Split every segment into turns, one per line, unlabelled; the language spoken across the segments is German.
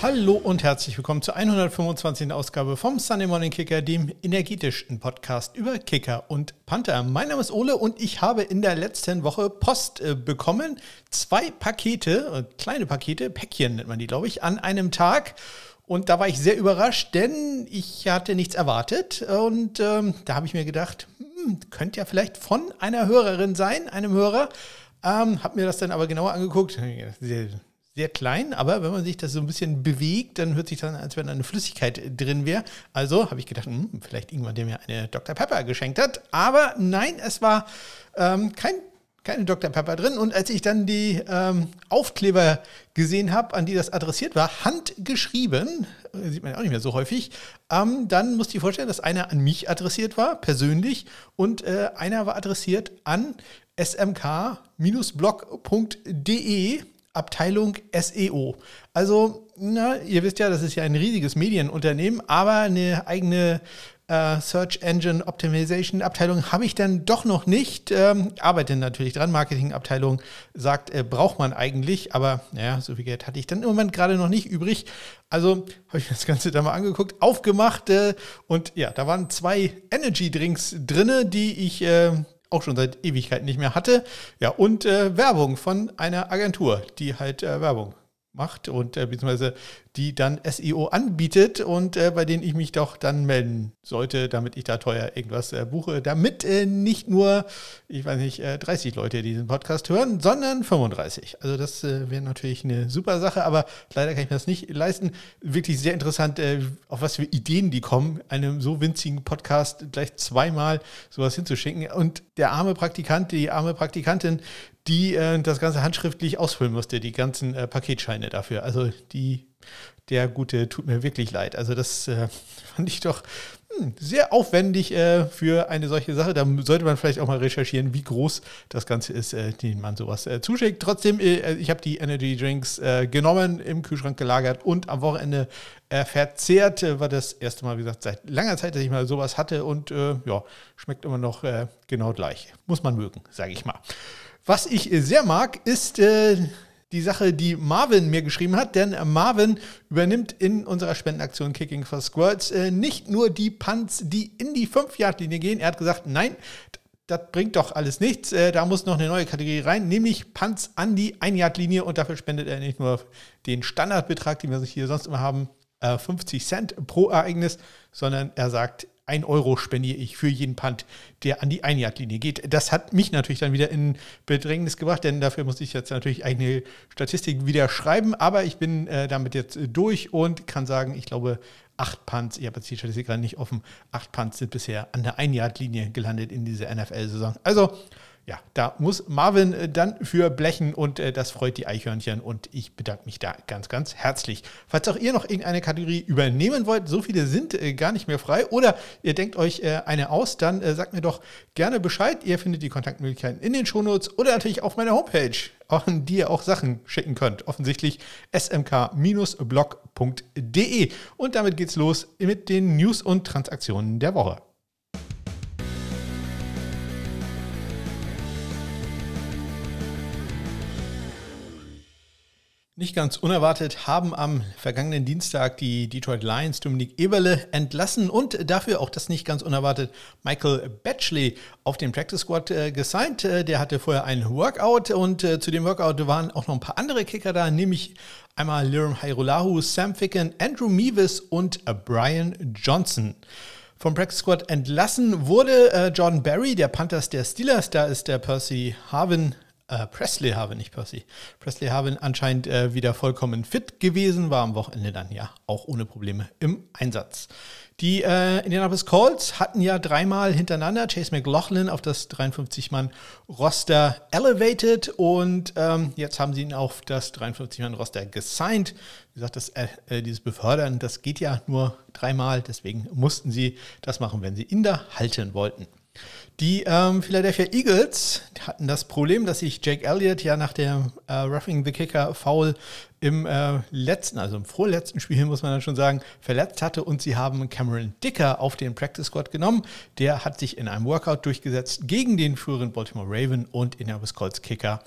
Hallo und herzlich willkommen zur 125. Ausgabe vom Sunday Morning Kicker, dem energetischsten Podcast über Kicker und Panther. Mein Name ist Ole und ich habe in der letzten Woche Post äh, bekommen. Zwei Pakete, äh, kleine Pakete, Päckchen nennt man die, glaube ich, an einem Tag. Und da war ich sehr überrascht, denn ich hatte nichts erwartet. Und ähm, da habe ich mir gedacht, hm, könnte ja vielleicht von einer Hörerin sein, einem Hörer. Ähm, habe mir das dann aber genauer angeguckt. Sehr, klein, aber wenn man sich das so ein bisschen bewegt, dann hört sich das an, als wenn eine Flüssigkeit drin wäre. Also habe ich gedacht, hm, vielleicht irgendwann, der mir eine Dr. Pepper geschenkt hat. Aber nein, es war ähm, kein keine Dr. Pepper drin. Und als ich dann die ähm, Aufkleber gesehen habe, an die das adressiert war, handgeschrieben, äh, sieht man ja auch nicht mehr so häufig, ähm, dann musste ich vorstellen, dass einer an mich adressiert war, persönlich, und äh, einer war adressiert an smk-blog.de Abteilung SEO. Also, na, ihr wisst ja, das ist ja ein riesiges Medienunternehmen, aber eine eigene äh, Search Engine Optimization Abteilung habe ich dann doch noch nicht. Ähm, arbeite natürlich dran. Marketing-Abteilung sagt, äh, braucht man eigentlich, aber naja, so viel Geld hatte ich dann im Moment gerade noch nicht übrig. Also habe ich das Ganze da mal angeguckt, aufgemacht äh, und ja, da waren zwei Energy Drinks drin, die ich äh, auch schon seit Ewigkeiten nicht mehr hatte. Ja, und äh, Werbung von einer Agentur, die halt äh, Werbung macht und äh, beziehungsweise die dann SEO anbietet und äh, bei denen ich mich doch dann melden sollte, damit ich da teuer irgendwas äh, buche, damit äh, nicht nur, ich weiß nicht, 30 äh, Leute diesen Podcast hören, sondern 35. Also das äh, wäre natürlich eine super Sache, aber leider kann ich mir das nicht leisten. Wirklich sehr interessant, auf was für Ideen die kommen, einem so winzigen Podcast gleich zweimal sowas hinzuschicken. Und der arme Praktikant, die arme Praktikantin, die äh, das Ganze handschriftlich ausfüllen musste, die ganzen äh, Paketscheine dafür. Also die, der Gute tut mir wirklich leid. Also das äh, fand ich doch hm, sehr aufwendig äh, für eine solche Sache. Da sollte man vielleicht auch mal recherchieren, wie groß das Ganze ist, äh, den man sowas äh, zuschickt. Trotzdem, ich habe die Energy Drinks genommen, im Kühlschrank gelagert und am Wochenende verzehrt. war das erste Mal, wie gesagt, seit langer Zeit, dass ich mal sowas hatte und ja, schmeckt immer noch genau gleich. Muss man mögen, sage ich mal. Was ich sehr mag, ist äh, die Sache, die Marvin mir geschrieben hat, denn Marvin übernimmt in unserer Spendenaktion Kicking for Squirts äh, nicht nur die Punts, die in die 5-Yard-Linie gehen. Er hat gesagt, nein, das bringt doch alles nichts. Äh, da muss noch eine neue Kategorie rein, nämlich Punts an die 1-Yard-Linie und dafür spendet er nicht nur den Standardbetrag, den wir hier sonst immer haben, 50 äh, Cent pro Ereignis, sondern er sagt, ein Euro spendiere ich für jeden Punt, der an die Einjagdlinie geht. Das hat mich natürlich dann wieder in Bedrängnis gebracht, denn dafür muss ich jetzt natürlich eine Statistik wieder schreiben. Aber ich bin äh, damit jetzt durch und kann sagen, ich glaube, acht Punts, ich habe jetzt die Statistik gerade nicht offen, acht Punts sind bisher an der Einjagdlinie gelandet in dieser NFL-Saison. Also ja, da muss Marvin äh, dann für blechen und äh, das freut die Eichhörnchen und ich bedanke mich da ganz, ganz herzlich. Falls auch ihr noch irgendeine Kategorie übernehmen wollt, so viele sind äh, gar nicht mehr frei oder ihr denkt euch eine aus, dann sagt mir doch gerne Bescheid. Ihr findet die Kontaktmöglichkeiten in den Shownotes oder natürlich auf meiner Homepage, an die ihr auch Sachen schicken könnt. Offensichtlich smk-blog.de. Und damit geht's los mit den News und Transaktionen der Woche. Nicht ganz unerwartet haben am vergangenen Dienstag die Detroit Lions Dominik Eberle entlassen und dafür auch das nicht ganz unerwartet Michael Batchley auf den Practice Squad äh, gesigned. Äh, der hatte vorher ein Workout und äh, zu dem Workout waren auch noch ein paar andere Kicker da, nämlich einmal Liram Hairolahu, Sam Ficken, Andrew Meavis und äh, Brian Johnson. Vom Practice Squad entlassen wurde äh, Jordan Barry, der Panthers der Steelers. Da ist der Percy Harvin äh, Presley Harvin, nicht Percy. Presley Harvin anscheinend äh, wieder vollkommen fit gewesen, war am Wochenende dann ja auch ohne Probleme im Einsatz. Die äh, Indianapolis Colts hatten ja dreimal hintereinander Chase McLaughlin auf das 53-Mann-Roster elevated und ähm, jetzt haben sie ihn auf das 53-Mann-Roster gesigned. Wie gesagt, das, äh, äh, dieses Befördern, das geht ja nur dreimal, deswegen mussten sie das machen, wenn sie ihn da halten wollten. Die ähm, Philadelphia Eagles hatten das Problem, dass sich Jake Elliott ja nach der äh, Roughing the Kicker Foul im äh, letzten, also im vorletzten Spiel, muss man dann schon sagen, verletzt hatte und sie haben Cameron Dicker auf den Practice Squad genommen. Der hat sich in einem Workout durchgesetzt gegen den früheren Baltimore Raven und Indianapolis Colts Kicker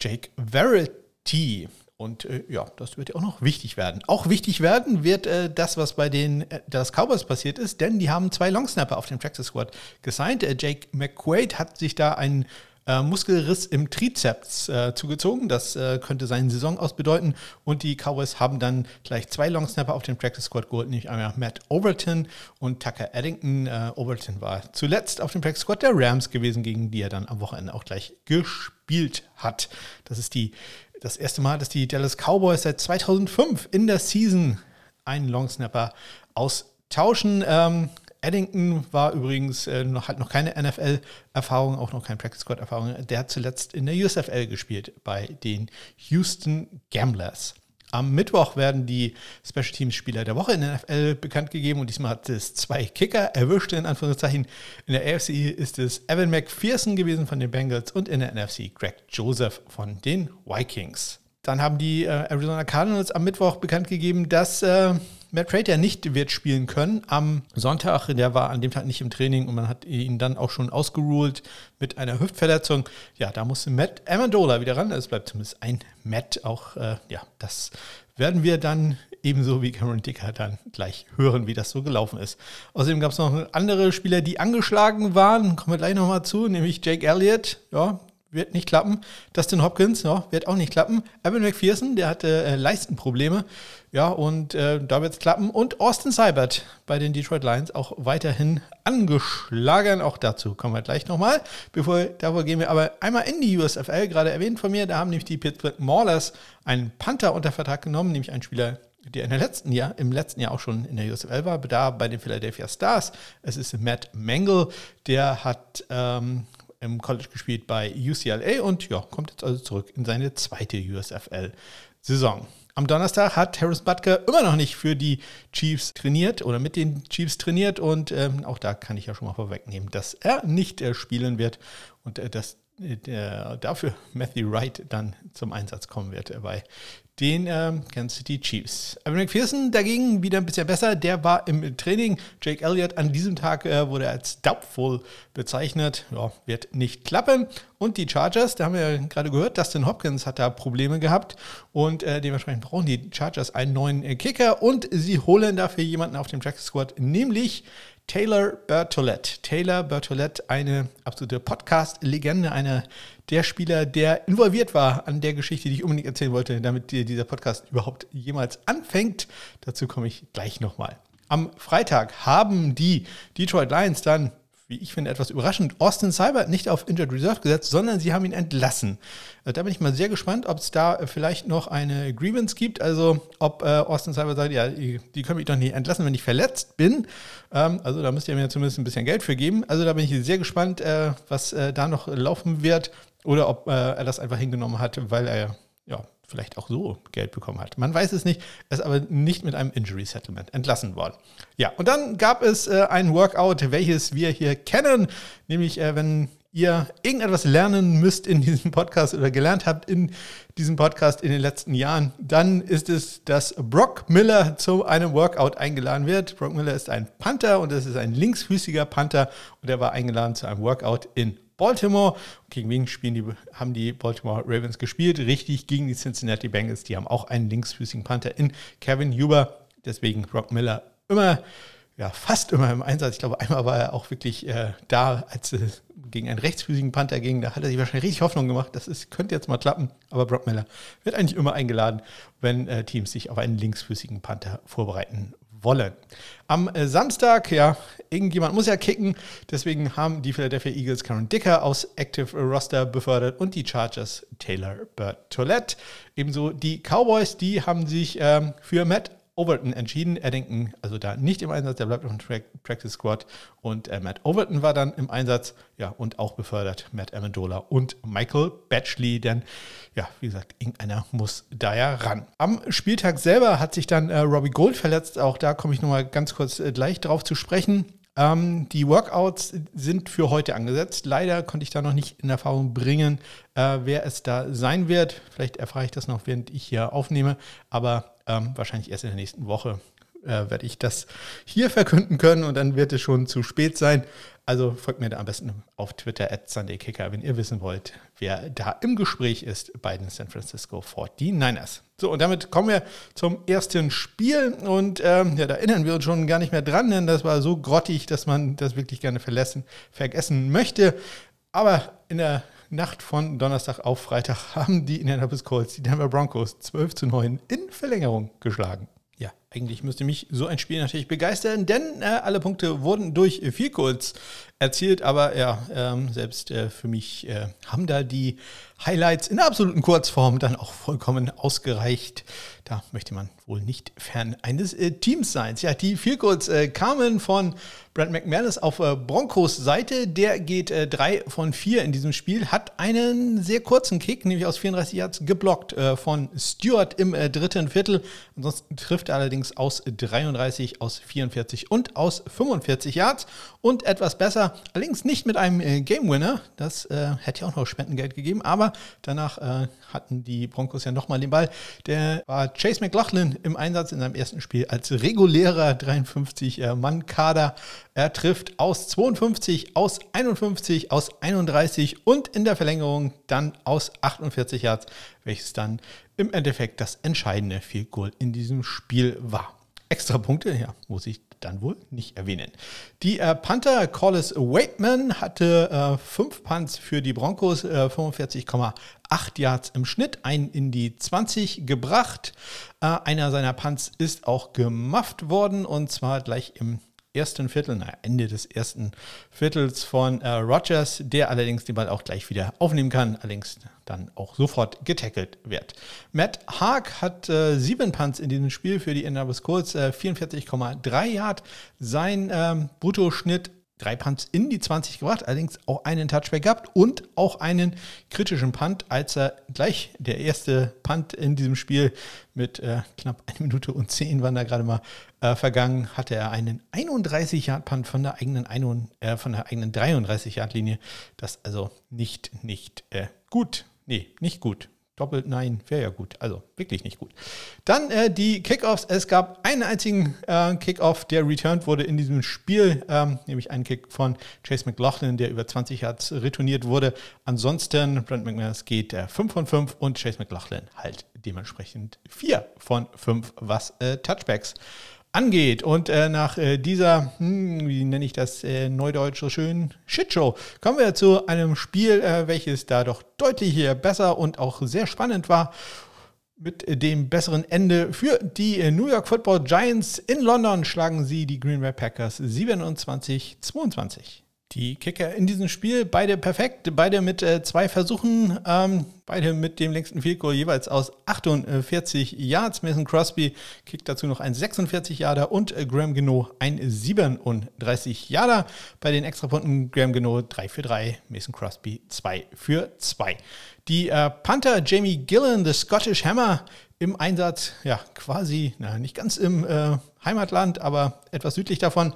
Jake Verity. Und äh, ja, das wird ja auch noch wichtig werden. Auch wichtig werden wird äh, das, was bei den äh, Dallas Cowboys passiert ist, denn die haben zwei Longsnapper auf dem Practice Squad gesigned. Äh, Jake McQuaid hat sich da einen äh, Muskelriss im Trizeps äh, zugezogen. Das könnte seinen Saison ausbedeuten. Und die Cowboys haben dann gleich zwei Longsnapper auf den Practice Squad geholt, nämlich einmal Matt Overton und Tucker Eddington. Overton war zuletzt auf dem Practice Squad der Rams gewesen, gegen die er dann am Wochenende auch gleich gespielt hat. Das ist die das erste Mal, dass die Dallas Cowboys seit 2005 in der Season einen Longsnapper austauschen. Ähm, Eddington war übrigens äh, noch, hat noch keine NFL-Erfahrung, auch noch keine Practice Squad-Erfahrung. Der hat zuletzt in der USFL gespielt bei den Houston Gamblers. Am Mittwoch werden die Special Teams Spieler der Woche in der NFL bekannt gegeben und diesmal hat es zwei Kicker erwischt, in Anführungszeichen. In der AFC ist es Evan McPherson gewesen von den Bengals und in der NFC Greg Joseph von den Vikings. Dann haben die äh, Arizona Cardinals am Mittwoch bekannt gegeben, dass äh, Matt Prater nicht wird spielen können. Am Sonntag, der war an dem Tag nicht im Training und man hat ihn dann auch schon ausgeruled mit einer Hüftverletzung. Ja, da musste Matt Amendola wieder ran. Es bleibt zumindest ein Matt. Auch, äh, ja, das werden wir dann ebenso wie Cameron Dicker dann gleich hören, wie das so gelaufen ist. Außerdem gab es noch andere Spieler, die angeschlagen waren. Kommen wir gleich nochmal zu, nämlich Jake Elliott. Ja, wird nicht klappen. Dustin Hopkins, ja, wird auch nicht klappen. Evan McPherson, der hatte äh, Leistenprobleme. Ja, und äh, da wird es klappen. Und Austin Seibert bei den Detroit Lions auch weiterhin angeschlagen. Auch dazu kommen wir gleich nochmal. Bevor, davor gehen wir aber einmal in die USFL, gerade erwähnt von mir. Da haben nämlich die Pittsburgh Maulers einen Panther unter Vertrag genommen, nämlich einen Spieler, der in der letzten Jahr, im letzten Jahr auch schon in der USFL war, da bei den Philadelphia Stars. Es ist Matt Mangle, der hat ähm, im College gespielt bei UCLA und ja, kommt jetzt also zurück in seine zweite USFL-Saison. Am Donnerstag hat Harris Butker immer noch nicht für die Chiefs trainiert oder mit den Chiefs trainiert und ähm, auch da kann ich ja schon mal vorwegnehmen, dass er nicht äh, spielen wird und äh, dass äh, dafür Matthew Wright dann zum Einsatz kommen wird äh, bei den ähm, Kansas City Chiefs. Evan McPherson dagegen wieder ein bisschen besser. Der war im Training. Jake Elliott an diesem Tag äh, wurde als doubtful bezeichnet. Ja, wird nicht klappen. Und die Chargers, da haben wir ja gerade gehört, Dustin Hopkins hat da Probleme gehabt. Und äh, dementsprechend brauchen die Chargers einen neuen äh, Kicker. Und sie holen dafür jemanden auf dem Track Squad, nämlich Taylor Bertolette. Taylor Bertolette, eine absolute Podcast-Legende, einer der Spieler, der involviert war an der Geschichte, die ich unbedingt erzählen wollte, damit dieser Podcast überhaupt jemals anfängt. Dazu komme ich gleich nochmal. Am Freitag haben die Detroit Lions dann wie ich finde, etwas überraschend, Austin Seibert nicht auf Injured Reserve gesetzt, sondern sie haben ihn entlassen. Äh, da bin ich mal sehr gespannt, ob es da vielleicht noch eine Grievance gibt. Also ob äh, Austin Seibert sagt, ja, die, die können mich doch nicht entlassen, wenn ich verletzt bin. Ähm, also da müsst ihr mir zumindest ein bisschen Geld für geben. Also da bin ich sehr gespannt, äh, was äh, da noch laufen wird. Oder ob äh, er das einfach hingenommen hat, weil er ja, vielleicht auch so Geld bekommen hat. Man weiß es nicht, ist aber nicht mit einem Injury Settlement entlassen worden. Ja, und dann gab es äh, ein Workout, welches wir hier kennen, nämlich äh, wenn ihr irgendetwas lernen müsst in diesem Podcast oder gelernt habt in diesem Podcast in den letzten Jahren, dann ist es, dass Brock Miller zu einem Workout eingeladen wird. Brock Miller ist ein Panther und es ist ein linksfüßiger Panther und er war eingeladen zu einem Workout in Baltimore. Gegen wen spielen die, haben die Baltimore Ravens gespielt? Richtig, gegen die Cincinnati Bengals. Die haben auch einen linksfüßigen Panther in Kevin Huber. Deswegen Brock Miller immer, ja, fast immer im Einsatz. Ich glaube, einmal war er auch wirklich äh, da, als es gegen einen rechtsfüßigen Panther ging. Da hat er sich wahrscheinlich richtig Hoffnung gemacht. Das ist, könnte jetzt mal klappen. Aber Brock Miller wird eigentlich immer eingeladen, wenn äh, Teams sich auf einen linksfüßigen Panther vorbereiten wollen. Am äh, Samstag, ja, irgendjemand muss ja kicken, deswegen haben die Philadelphia Eagles Karen Dicker aus Active Roster befördert und die Chargers Taylor Bertolette. Ebenso die Cowboys, die haben sich ähm, für Matt Overton entschieden. Denken, also da nicht im Einsatz, der bleibt auf dem Tra Practice Squad. Und äh, Matt Overton war dann im Einsatz, ja, und auch befördert Matt Amendola und Michael Batchley, denn, ja, wie gesagt, irgendeiner muss da ja ran. Am Spieltag selber hat sich dann äh, Robbie Gold verletzt. Auch da komme ich nochmal ganz kurz äh, gleich drauf zu sprechen. Ähm, die Workouts sind für heute angesetzt. Leider konnte ich da noch nicht in Erfahrung bringen, äh, wer es da sein wird. Vielleicht erfahre ich das noch, während ich hier aufnehme. Aber ähm, wahrscheinlich erst in der nächsten Woche äh, werde ich das hier verkünden können und dann wird es schon zu spät sein. Also folgt mir da am besten auf Twitter at SundayKicker, wenn ihr wissen wollt, wer da im Gespräch ist bei den San Francisco 49ers. So, und damit kommen wir zum ersten Spiel. Und ähm, ja, da erinnern wir uns schon gar nicht mehr dran, denn das war so grottig, dass man das wirklich gerne verlassen, vergessen möchte. Aber in der Nacht von Donnerstag auf Freitag haben die Indianapolis Colts die Denver Broncos 12 zu 9 in Verlängerung geschlagen. Ja, eigentlich müsste mich so ein Spiel natürlich begeistern, denn äh, alle Punkte wurden durch Field Goals erzielt. Aber ja, ähm, selbst äh, für mich äh, haben da die Highlights in der absoluten Kurzform dann auch vollkommen ausgereicht. Da möchte man wohl nicht fern eines äh, Teams sein. Ja, die Field Goals äh, kamen von Brent McManus auf äh, Broncos Seite. Der geht äh, drei von vier in diesem Spiel, hat einen sehr kurzen Kick, nämlich aus 34 Yards, geblockt von Stewart im dritten Viertel. Ansonsten trifft er allerdings aus 33, aus 44 und aus 45 Yards. Und etwas besser, allerdings nicht mit einem äh, Game Winner. Das äh, hätte ja auch noch Spendengeld gegeben, aber danach hatten die Broncos ja nochmal den Ball. Der war Chase McLaughlin im Einsatz in seinem ersten Spiel als regulärer 53-Mann-Kader. Er trifft aus 52, aus 51, aus 31 und in der Verlängerung dann aus 48 Yards, welches dann im Endeffekt das entscheidende Field Goal in diesem Spiel war. Extra Punkte, ja, muss ich dann wohl nicht erwähnen. Die äh, Panther Collis Waitman hatte äh, fünf Punts für die Broncos, äh, 45,8 Yards im Schnitt, einen in die 20 gebracht. Äh, einer seiner Punts ist auch gemufft worden und zwar gleich im ersten Viertel, naja, Ende des ersten Viertels von äh, Rogers, der allerdings den Ball auch gleich wieder aufnehmen kann, allerdings dann auch sofort getackelt wird. Matt Haag hat äh, sieben Punts in diesem Spiel für die Indianapolis Colts, äh, 44,3 Yard. Sein ähm, Bruttoschnitt drei Punts in die 20 gebracht, allerdings auch einen Touchback gehabt und auch einen kritischen Punt, als er gleich der erste Punt in diesem Spiel mit äh, knapp eine Minute und zehn waren da gerade mal äh, vergangen, hatte er einen 31 Yard Punt von der eigenen äh, eigenen 33 Yard Linie. Das also nicht nicht äh, gut, nee, nicht gut. Doppelt nein, wäre ja gut. Also wirklich nicht gut. Dann äh, die Kickoffs. Es gab einen einzigen äh, Kickoff, der returned wurde in diesem Spiel, ähm, nämlich einen Kick von Chase McLaughlin, der über 20 Yards retourniert wurde. Ansonsten, Brent McManus geht äh, 5 von 5 und Chase McLaughlin halt dementsprechend 4 von 5, was äh, Touchbacks angeht. Und äh, nach äh, dieser, hm, wie nenne ich das äh, neudeutsch so schön, Shitshow, kommen wir zu einem Spiel, äh, welches da doch deutlich besser und auch sehr spannend war. Mit dem besseren Ende für die äh, New York Football Giants in London schlagen sie die Green Bay Packers 27-22. Die Kicker in diesem Spiel, beide perfekt, beide mit äh, zwei Versuchen, ähm, beide mit dem längsten Field Goal jeweils aus 48 Yards. Mason Crosby kickt dazu noch ein 46 Yarder und äh, Graham Geno ein 37 Yarder. Bei den Extrapunkten Graham Geno 3 für 3, Mason Crosby 2 für 2. Die äh, Panther Jamie Gillen, the Scottish Hammer, im Einsatz, ja, quasi, na, nicht ganz im äh, Heimatland, aber etwas südlich davon,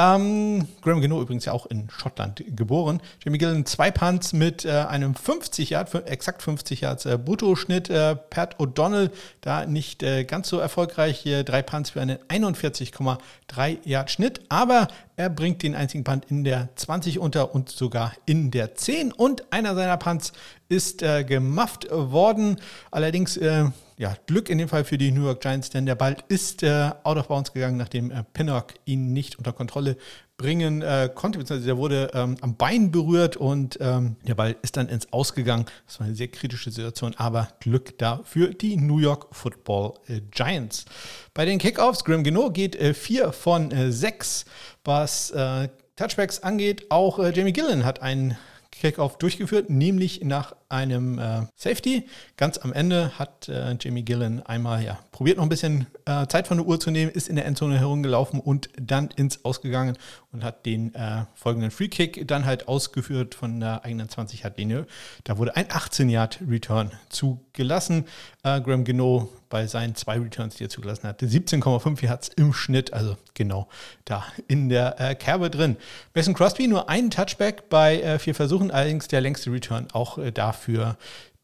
ähm, Graham Geno übrigens ja auch in Schottland geboren. Jamie Gillen zwei Punts mit äh, einem 50 Yard, exakt 50 Yards äh, Bruttoschnitt. Äh, Pat O'Donnell da nicht äh, ganz so erfolgreich. Hier drei Punts für einen 41,3 Yard Schnitt. Aber er bringt den einzigen Punt in der 20 unter und sogar in der 10. Und einer seiner Punts ist äh, gemufft worden. Allerdings äh, ja, Glück in dem Fall für die New York Giants, denn der Ball ist äh, out of bounds gegangen, nachdem äh, Pinnock ihn nicht unter Kontrolle bringen äh, konnte, beziehungsweise der wurde ähm, am Bein berührt und ähm, der Ball ist dann ins Ausgegangen. Das war eine sehr kritische Situation, aber Glück da für die New York Football äh, Giants. Bei den Kickoffs, Graham Geno geht 4 äh, von 6, äh, was äh, Touchbacks angeht. Auch Jamie Gillen hat einen Kickoff durchgeführt, nämlich nach einem äh, Safety. Ganz am Ende hat äh, Jamie Gillen einmal ja, probiert noch ein bisschen äh, Zeit von der Uhr zu nehmen, ist in der Endzone herumgelaufen und dann ins Ausgegangen und hat den äh, folgenden Free Kick dann halt ausgeführt von der eigenen 20-Yard-Linie. Da wurde ein 18-Yard-Return zugelassen. Äh, Graham Geno bei seinen zwei Returns, die er zugelassen hatte, 17,5 Yards im Schnitt, also genau da in der äh, Kerbe drin. Mason Crosby nur einen Touchback bei äh, vier Versuchen, allerdings der längste Return auch äh, dafür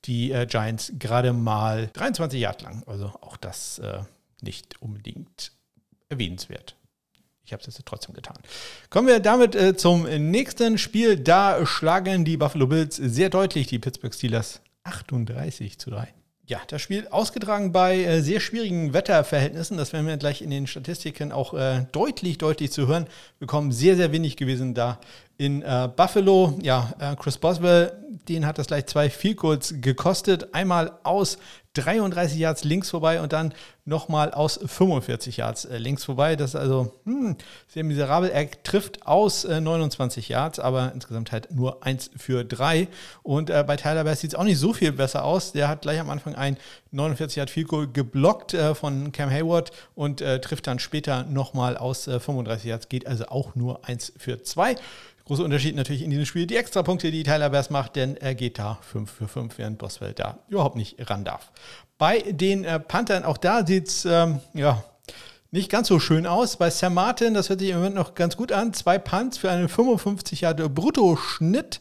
die äh, Giants gerade mal 23 Yard lang. Also auch das äh, nicht unbedingt erwähnenswert. ich habe es jetzt trotzdem getan. Kommen wir damit äh, zum nächsten Spiel. Da schlagen die Buffalo Bills sehr deutlich die Pittsburgh Steelers 38 zu 3. Ja, das Spiel ausgetragen bei äh, sehr schwierigen Wetterverhältnissen. Das werden wir gleich in den Statistiken auch äh, deutlich, deutlich zu hören. Wir kommen sehr, sehr wenig gewesen da in äh, Buffalo. Ja, äh, Chris Boswell, den hat das gleich zwei Field gekostet. Einmal aus 33 Yards links vorbei und dann nochmal aus 45 Yards äh, links vorbei. Das ist also hm, sehr miserabel. Er trifft aus äh, 29 Yards, aber insgesamt halt nur 1 für 3. Und äh, bei Tyler Bass sieht es auch nicht so viel besser aus. Der hat gleich am Anfang ein 49 Yard Field Goal geblockt äh, von Cam Hayward und äh, trifft dann später nochmal aus 35 äh, Yards. Geht also auch nur 1 für 2. Großer Unterschied natürlich in diesem Spiel die Extrapunkte, die Tyler Bass macht, denn er geht da 5 für 5, während Boswell da überhaupt nicht ran darf. Bei den äh, Panthern, auch da sieht es ähm, ja, nicht ganz so schön aus. Bei Sam Martin, das hört sich im Moment noch ganz gut an, zwei Punts für einen 55 Jahre Bruttoschnitt.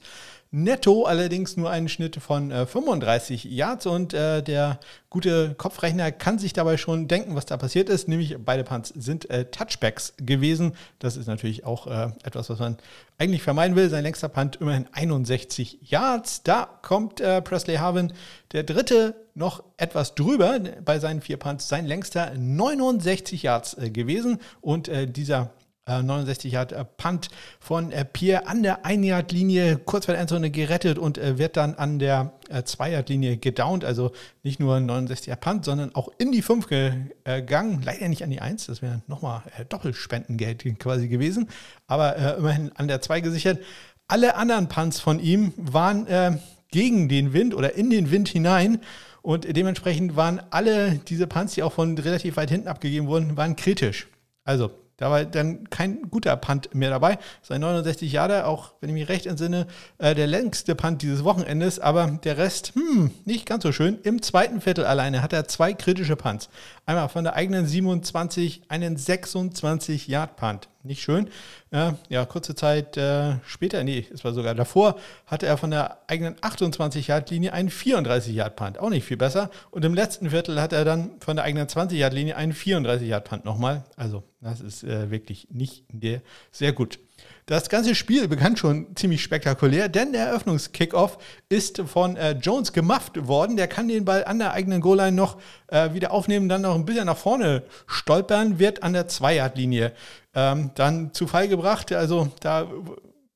Netto allerdings nur einen Schnitt von äh, 35 Yards und äh, der gute Kopfrechner kann sich dabei schon denken, was da passiert ist. Nämlich beide Punts sind äh, Touchbacks gewesen. Das ist natürlich auch äh, etwas, was man eigentlich vermeiden will. Sein längster Punt immerhin 61 Yards. Da kommt äh, Presley Harvin, der dritte, noch etwas drüber bei seinen vier Punts. Sein längster 69 Yards äh, gewesen und dieser 69 Yard äh, Punt von äh, Pierre an der 1 Yard Linie kurz vor der Endzone gerettet und äh, wird dann an der 2 Yard Linie gedownt. Also nicht nur 69 Yard Punt, sondern auch in die 5 gegangen. Leider nicht an die 1, das wäre nochmal Doppelspendengeld quasi gewesen, aber immerhin an der 2 gesichert. Alle anderen Punts von ihm waren gegen den Wind oder in den Wind hinein. Und dementsprechend waren alle diese Punts, die auch von relativ weit hinten abgegeben wurden, waren kritisch. Also da war dann kein guter Punt mehr dabei. Sein 69 Jahre, auch wenn ich mich recht entsinne, äh, der längste Punt dieses Wochenendes, aber der Rest, hm, nicht ganz so schön. Im zweiten Viertel alleine hat er zwei kritische Punts. Einmal von der eigenen 27 einen 26 Yard Punt nicht schön. Ja, ja kurze Zeit äh, später, nee, es war sogar davor, hatte er von der eigenen 28-Yard-Linie einen 34-Yard-Punt. Auch nicht viel besser. Und im letzten Viertel hat er dann von der eigenen 20-Yard-Linie einen 34-Yard-Punt nochmal. Also, das ist äh, wirklich nicht der, sehr gut. Das ganze Spiel begann schon ziemlich spektakulär, denn der Eröffnungskickoff ist von äh, Jones gemufft worden. Der kann den Ball an der eigenen Goal-Line noch äh, wieder aufnehmen, dann noch ein bisschen nach vorne stolpern, wird an der Zweiyard-Linie ähm, dann zu Fall gebracht. Also da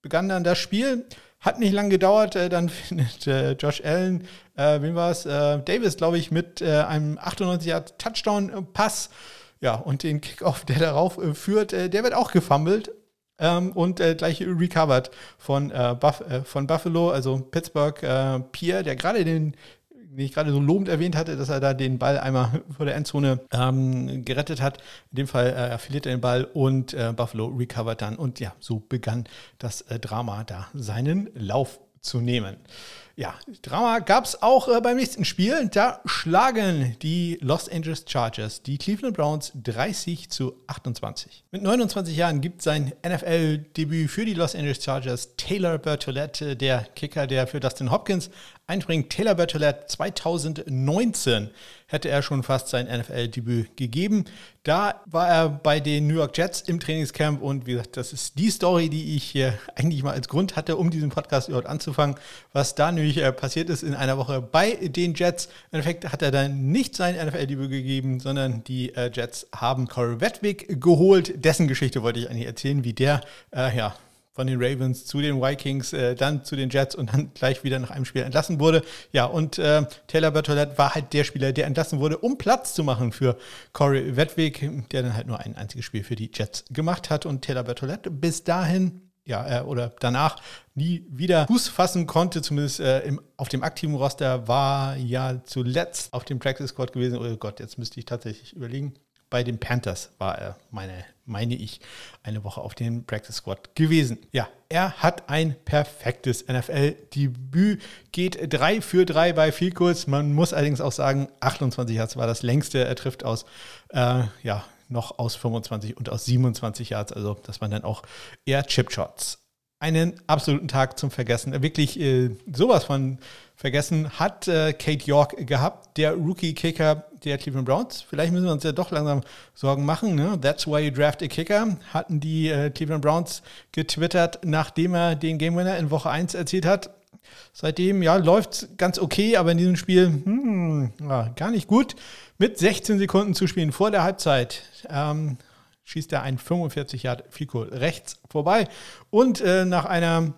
begann dann das Spiel. Hat nicht lange gedauert, äh, dann findet äh, Josh Allen, äh, wem war es? Äh, Davis, glaube ich, mit äh, einem 98er-Touchdown-Pass. Ja, und den Kickoff, der darauf äh, führt, der wird auch gefummelt ähm, und äh, gleich recovered von, äh, Buff, äh, von Buffalo, also Pittsburgh äh, Pierre, der gerade den den ich gerade so lobend erwähnt hatte, dass er da den Ball einmal vor der Endzone ähm, gerettet hat. In dem Fall äh, er verliert er den Ball und äh, Buffalo recovert dann. Und ja, so begann das äh, Drama da seinen Lauf zu nehmen. Ja, Drama gab es auch äh, beim nächsten Spiel. Da schlagen die Los Angeles Chargers die Cleveland Browns 30 zu 28. Mit 29 Jahren gibt sein NFL-Debüt für die Los Angeles Chargers Taylor Bertolette, der Kicker, der für Dustin Hopkins einbringt. Taylor Bertolette 2019 hätte er schon fast sein NFL-Debüt gegeben. Da war er bei den New York Jets im Trainingscamp und wie gesagt, das ist die Story, die ich hier eigentlich mal als Grund hatte, um diesen Podcast überhaupt anzufangen, was da nämlich äh, passiert ist in einer Woche bei den Jets. Im Endeffekt hat er dann nicht sein NFL-Debüt gegeben, sondern die äh, Jets haben Corey Wedwick geholt. Dessen Geschichte wollte ich eigentlich erzählen, wie der äh, ja, von den Ravens zu den Vikings, äh, dann zu den Jets und dann gleich wieder nach einem Spiel entlassen wurde. Ja, und äh, Taylor Bertolette war halt der Spieler, der entlassen wurde, um Platz zu machen für Corey Wedwig, der dann halt nur ein einziges Spiel für die Jets gemacht hat. Und Taylor Bertolette bis dahin ja, äh, oder danach nie wieder Fuß fassen konnte, zumindest äh, im, auf dem aktiven Roster, war ja zuletzt auf dem Practice Squad gewesen. Oh Gott, jetzt müsste ich tatsächlich überlegen bei den Panthers war er, meine, meine ich, eine Woche auf dem Practice Squad gewesen. Ja, er hat ein perfektes NFL-Debüt, geht 3 für 3 bei viel kurz. Man muss allerdings auch sagen, 28 Yards war das längste. Er trifft aus, äh, ja, noch aus 25 und aus 27 Yards. Also das waren dann auch eher Chipshots. einen absoluten Tag zum Vergessen. Wirklich äh, sowas von vergessen hat äh, Kate York gehabt, der Rookie-Kicker der Cleveland Browns. Vielleicht müssen wir uns ja doch langsam Sorgen machen. Ne? That's why you draft a Kicker, hatten die äh, Cleveland Browns getwittert, nachdem er den Game Winner in Woche 1 erzielt hat. Seitdem, ja, läuft ganz okay, aber in diesem Spiel hm, ja, gar nicht gut. Mit 16 Sekunden zu spielen vor der Halbzeit ähm, schießt er ein 45 Yard Fico rechts vorbei. Und äh, nach einer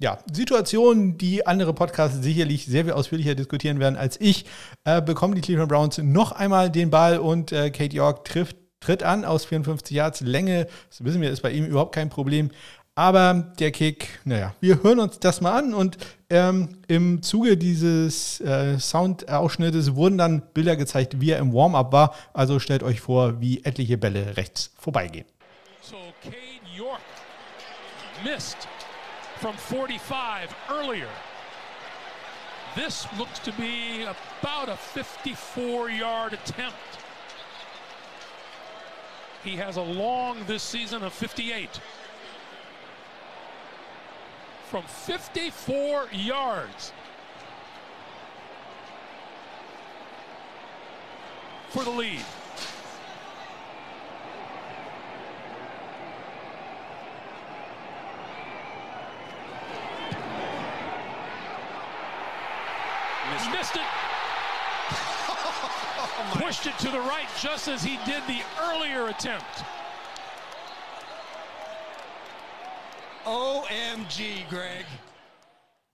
ja, Situation, die andere Podcasts sicherlich sehr viel ausführlicher diskutieren werden als ich, äh, bekommen die Cleveland Browns noch einmal den Ball und äh, Kate York trifft, tritt an aus 54 Yards Länge. Das wissen wir, ist bei ihm überhaupt kein Problem. Aber der Kick, naja, wir hören uns das mal an und ähm, im Zuge dieses äh, Soundausschnittes wurden dann Bilder gezeigt, wie er im Warm-up war. Also stellt euch vor, wie etliche Bälle rechts vorbeigehen. So Cade York missed from 45 earlier. This looks to be about a 54-yard attempt. He has a long this season of 58. From 54 yards. For the lead. Missed it. oh Pushed it to the right just as he did the earlier attempt. OMG, Greg.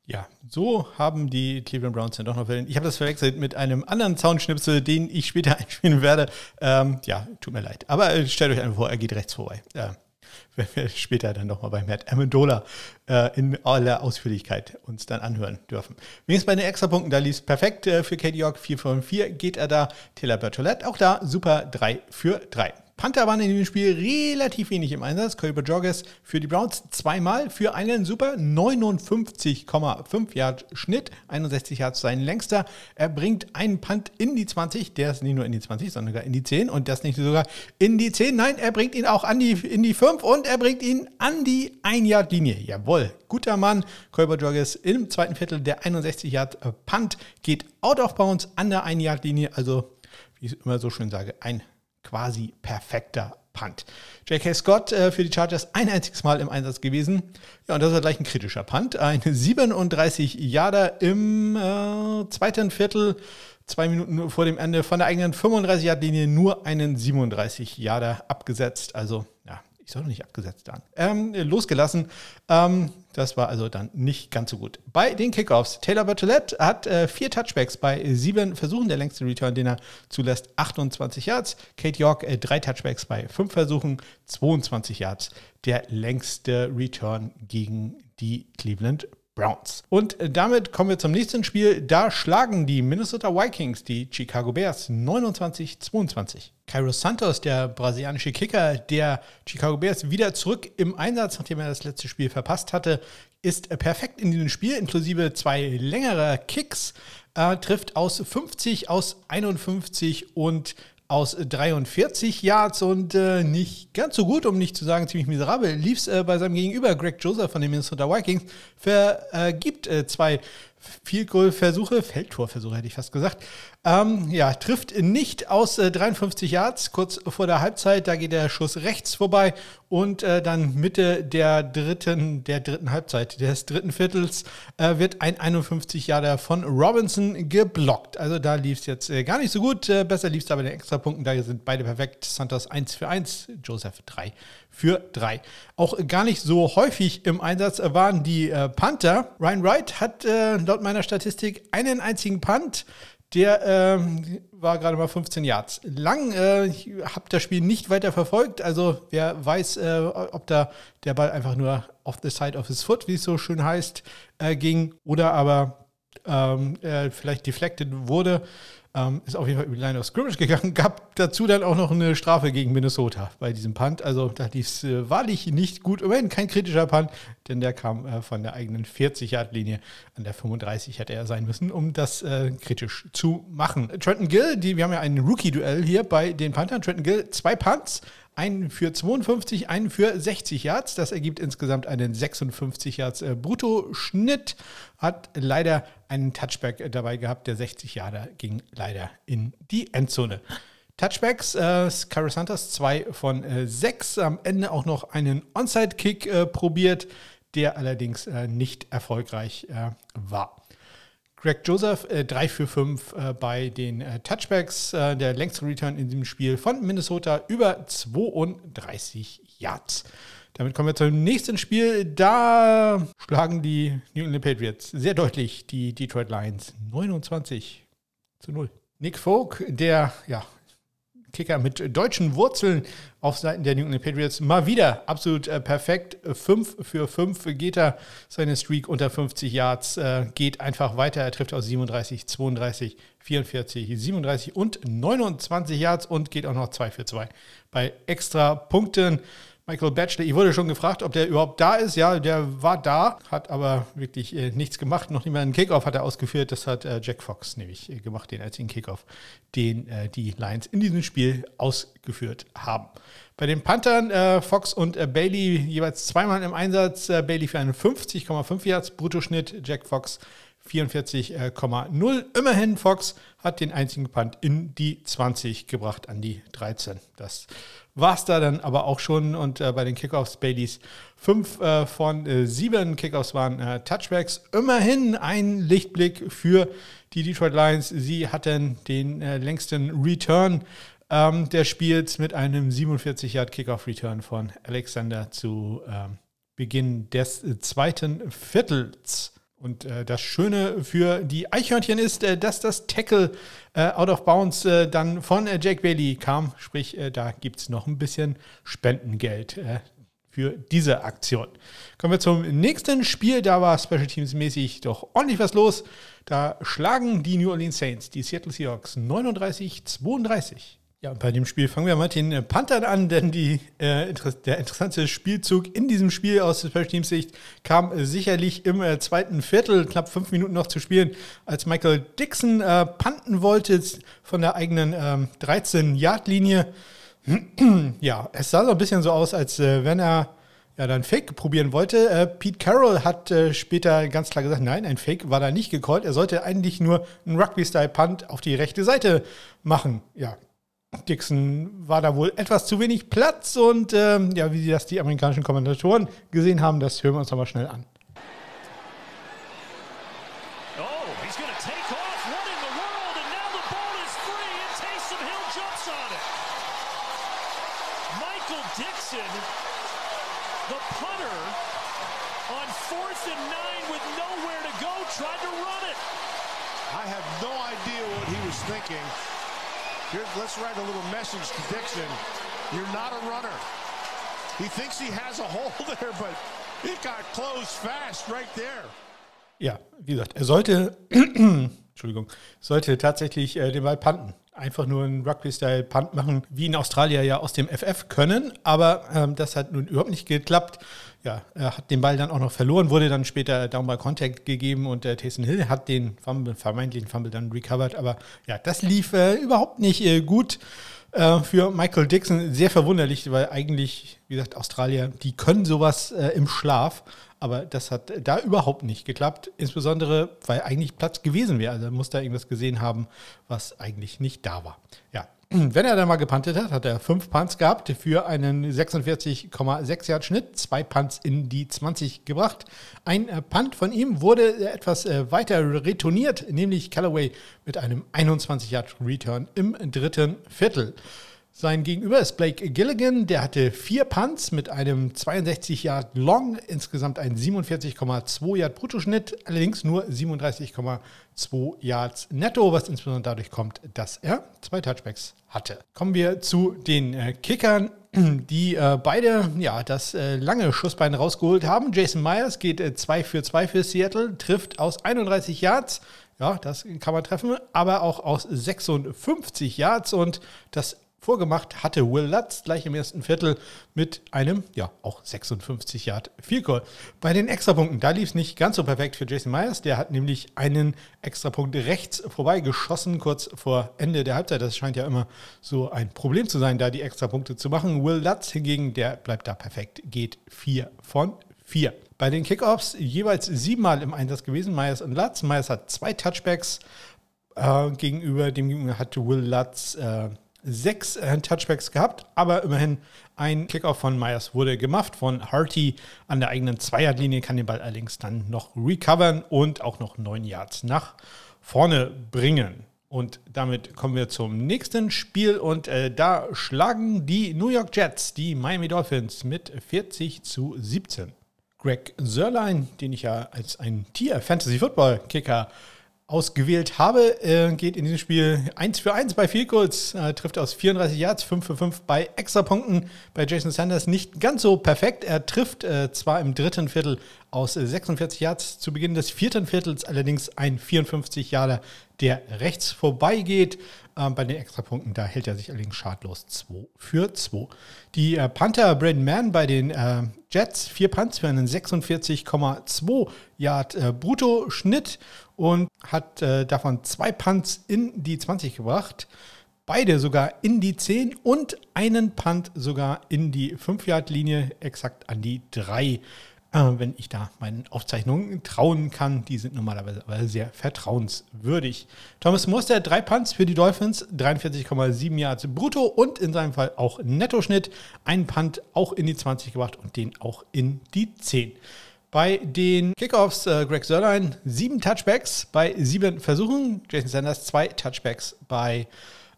Ja, so haben die Cleveland Browns dann doch noch Wellen. Ich habe das verwechselt mit einem anderen Soundschnipsel, den ich später einspielen werde. Ähm, ja, tut mir leid. Aber äh, stellt euch einfach vor, er geht rechts vorbei. Äh, wenn wir später dann nochmal bei Matt Amendola äh, in aller Ausführlichkeit uns dann anhören dürfen. Wenigstens bei den Extrapunkten, da lief es perfekt äh, für Katie York. 4 von 4 geht er da. Taylor Bertolette auch da. Super 3 für 3. Panther waren in dem Spiel relativ wenig im Einsatz. Colbert Joggers für die Browns zweimal für einen super 59,5 Yard Schnitt. 61 Yards sein längster. Er bringt einen Punt in die 20. Der ist nicht nur in die 20, sondern sogar in die 10. Und das nicht sogar in die 10. Nein, er bringt ihn auch an die, in die 5 und er bringt ihn an die 1 Yard Linie. Jawohl, guter Mann. Colbert Joggers im zweiten Viertel der 61 Yard Punt geht out of bounds an der 1 Yard Linie. Also, wie ich immer so schön sage, ein quasi perfekter Punt. J.K. Scott äh, für die Chargers ein einziges Mal im Einsatz gewesen. Ja, und das war gleich ein kritischer Punt. Ein 37 Yarder im äh, zweiten Viertel, zwei Minuten vor dem Ende von der eigenen 35-Yard-Linie nur einen 37 Yarder abgesetzt. Also, ja, ich soll doch nicht abgesetzt dann. Ähm, losgelassen. Ähm, das war also dann nicht ganz so gut. Bei den Kickoffs, Taylor Bertolette hat äh, vier Touchbacks bei sieben Versuchen. Der längste Return, den er zulässt, 28 Yards. Kate York äh, drei Touchbacks bei fünf Versuchen, 22 Yards. Der längste Return gegen die Cleveland Browns. Und äh, damit kommen wir zum nächsten Spiel. Da schlagen die Minnesota Vikings die Chicago Bears 29-22. Cairo Santos, der brasilianische Kicker der Chicago Bears, wieder zurück im Einsatz, nachdem er das letzte Spiel verpasst hatte, ist perfekt in diesem Spiel, inklusive zwei längere Kicks, äh, trifft aus 50, aus 51 und aus 43 Yards und äh, nicht ganz so gut, um nicht zu sagen ziemlich miserabel, lief es äh, bei seinem Gegenüber Greg Joseph von den Minnesota Vikings, vergibt äh, zwei Goal Versuche, Feldtorversuche hätte ich fast gesagt. Ähm, ja, trifft nicht aus äh, 53 Yards kurz vor der Halbzeit. Da geht der Schuss rechts vorbei und äh, dann Mitte der dritten, der dritten Halbzeit des dritten Viertels äh, wird ein 51 Yarder von Robinson geblockt. Also da lief es jetzt äh, gar nicht so gut. Äh, besser lief es aber bei den Extrapunkten. Da sind beide perfekt. Santos 1 für 1, Joseph 3 für 3. Auch gar nicht so häufig im Einsatz waren die äh, Panther. Ryan Wright hat laut meiner Statistik einen einzigen Punt. Der äh, war gerade mal 15 Yards lang. Äh, ich habe das Spiel nicht weiter verfolgt. Also wer weiß, äh, ob da der Ball einfach nur off the side of his foot, wie es so schön heißt, äh, ging oder aber ähm, vielleicht deflected wurde. Ähm, ist auf jeden Fall über die Line of Scrimmage gegangen. Gab dazu dann auch noch eine Strafe gegen Minnesota bei diesem Punt. Also da lief es äh, wahrlich nicht gut. Immerhin kein kritischer Punt, denn der kam äh, von der eigenen 40-Yard-Linie. An der 35 hätte er sein müssen, um das äh, kritisch zu machen. Trenton Gill, die, wir haben ja ein Rookie-Duell hier bei den Panthern. Trenton Gill, zwei Punts, einen für 52, einen für 60 Yards. Das ergibt insgesamt einen 56 Yards äh, Bruttoschnitt. Hat leider einen Touchback äh, dabei gehabt. Der 60 Yarder ging leider in die Endzone. Touchbacks, äh, Santos 2 von 6. Äh, Am Ende auch noch einen Onside-Kick äh, probiert, der allerdings äh, nicht erfolgreich äh, war. Greg Joseph, äh, 3 für 5 äh, bei den äh, Touchbacks. Äh, der längste Return in diesem Spiel von Minnesota über 32 Yards. Damit kommen wir zum nächsten Spiel. Da schlagen die New England Patriots sehr deutlich die Detroit Lions 29 zu 0. Nick Folk, der ja, Kicker mit deutschen Wurzeln auf Seiten der New England Patriots. Mal wieder absolut äh, perfekt. 5 für 5 geht er. Seine Streak unter 50 Yards äh, geht einfach weiter. Er trifft aus 37, 32, 44, 37 und 29 Yards und geht auch noch 2 für 2 bei extra Punkten. Michael Batchley, ich wurde schon gefragt, ob der überhaupt da ist. Ja, der war da, hat aber wirklich äh, nichts gemacht. Noch nicht mal einen Kickoff hat er ausgeführt. Das hat äh, Jack Fox nämlich äh, gemacht, den einzigen Kickoff, den äh, die Lions in diesem Spiel ausgeführt haben. Bei den Panthern äh, Fox und äh, Bailey jeweils zweimal im Einsatz. Bailey für einen 50,5 Yards Bruttoschnitt, Jack Fox 44,0. Immerhin Fox hat den einzigen Punt in die 20 gebracht, an die 13. Das war es da dann aber auch schon. Und äh, bei den Kickoffs Baileys fünf äh, von äh, sieben Kickoffs waren äh, Touchbacks. Immerhin ein Lichtblick für die Detroit Lions. Sie hatten den äh, längsten Return ähm, des Spiels mit einem 47 Yard Kickoff Return von Alexander zu ähm, Beginn des äh, zweiten Viertels. Und äh, das Schöne für die Eichhörnchen ist, äh, dass das Tackle äh, out of bounds äh, dann von äh, Jake Bailey kam. Sprich, äh, da gibt es noch ein bisschen Spendengeld für diese Aktion. Kommen wir zum nächsten Spiel. Da war Special Teams mäßig doch ordentlich was los. Da schlagen die New Orleans Saints die Seattle Seahawks 39-32. Ja, bei dem Spiel fangen wir mal den äh, Panthern an, denn die, äh, der interessante Spielzug in diesem Spiel aus Special Teams Sicht kam äh, sicherlich im äh, zweiten Viertel, knapp fünf Minuten noch zu spielen, als Michael Dixon äh, panten wollte von der eigenen 13-Yard-Linie. Ähm, ja, es sah so ein bisschen so aus, als äh, wenn er ja, dann Fake probieren wollte. Pete Carroll hat später ganz klar gesagt, nein, ein Fake war da nicht gecallt. Er sollte eigentlich nur einen Rugby-Style-Punt auf die rechte Seite machen. Ja, Dixon war da wohl etwas zu wenig Platz und ähm, ja, wie das die amerikanischen Kommentatoren gesehen haben, das hören wir uns nochmal schnell an. Oh, Dixon, the punter, on fourth and nine with nowhere to go, tried to run it. I have no idea what he was thinking. Let's write a little message to Dixon. You're not a runner. He thinks he has a hole there, but it got closed fast right there. Ja, wie gesagt, er sollte, Entschuldigung, sollte tatsächlich äh, den Ball panten. Einfach nur einen Rugby-Style-Punt machen, wie in Australier ja aus dem FF können. Aber ähm, das hat nun überhaupt nicht geklappt ja, er hat den Ball dann auch noch verloren, wurde dann später Down by Contact gegeben und der Taysom Hill hat den Fumble, vermeintlichen Fumble dann recovered. Aber ja, das lief äh, überhaupt nicht äh, gut äh, für Michael Dixon. Sehr verwunderlich, weil eigentlich, wie gesagt, Australier, die können sowas äh, im Schlaf. Aber das hat da überhaupt nicht geklappt. Insbesondere, weil eigentlich Platz gewesen wäre. Also er muss da irgendwas gesehen haben, was eigentlich nicht da war. Ja, wenn er dann mal gepantet hat, hat er fünf Punts gehabt für einen 46,6 Yard Schnitt, zwei Punts in die 20 gebracht. Ein äh, Punt von ihm wurde etwas äh, weiter retourniert, nämlich Callaway mit einem 21 Yard Return im dritten Viertel. Sein Gegenüber ist Blake Gilligan, der hatte vier Punts mit einem 62 Yard Long, insgesamt ein 47,2 Yard Bruttoschnitt, allerdings nur 37,2 Yards netto, was insbesondere dadurch kommt, dass er zwei Touchbacks hatte. Kommen wir zu den äh, Kickern, die äh, beide ja, das äh, lange Schussbein rausgeholt haben. Jason Myers geht 2 äh, für 2 für Seattle, trifft aus 31 Yards Ja, das kann man treffen, aber auch aus 56 Yards und das vorgemacht hatte Will Lutz gleich im ersten Viertel mit einem, ja, auch 56 Yard Field Goal. Bei den Extrapunkten, da lief es nicht ganz so perfekt für Jason Myers. Der hat nämlich einen Extrapunkt rechts vorbei geschossen, kurz vor Ende der Halbzeit. Das scheint ja immer so ein Problem zu sein, da die Extrapunkte zu machen. Will Lutz hingegen, der bleibt da perfekt, geht 4 von 4. Bei den Kickoffs jeweils siebenmal im Einsatz gewesen, Myers und Lutz. Myers hat zwei Touchbacks äh, gegenüber dem hatte Will Lutz äh, sechs äh, Touchbacks gehabt, aber immerhin ein Kickoff von Myers wurde gemacht von Harty an der eigenen Zweierlinie, kann den Ball allerdings dann noch recovern und auch noch neun Yards nach vorne bringen. Und damit kommen wir zum nächsten Spiel und äh, da schlagen die New York Jets die Miami Dolphins mit 40 zu 17. Greg Sörlein, den ich ja als ein Tier Fantasy Football Kicker ausgewählt habe, äh, geht in diesem Spiel 1 für 1 bei Goals, äh, trifft aus 34 Yards, 5 für 5 bei Extrapunkten. Bei Jason Sanders nicht ganz so perfekt. Er trifft äh, zwar im dritten Viertel aus 46 Yards zu Beginn des vierten Viertels, allerdings ein 54 Yarder, der rechts vorbeigeht. Ähm, bei den Extrapunkten, da hält er sich allerdings schadlos 2 für 2. Die äh, Panther Braden Mann bei den äh, Jets, vier Punts für einen 46,2 Yard äh, Brutto-Schnitt und hat äh, davon zwei Punts in die 20 gebracht. Beide sogar in die 10 und einen Punt sogar in die 5-Yard-Linie, exakt an die 3 äh, wenn ich da meinen Aufzeichnungen trauen kann. Die sind normalerweise aber sehr vertrauenswürdig. Thomas Muster, drei Punts für die Dolphins, 43,7 Yards brutto und in seinem Fall auch Nettoschnitt. Ein Punt auch in die 20 gebracht und den auch in die 10. Bei den Kickoffs äh, Greg Sörlein sieben Touchbacks bei sieben Versuchen. Jason Sanders zwei Touchbacks bei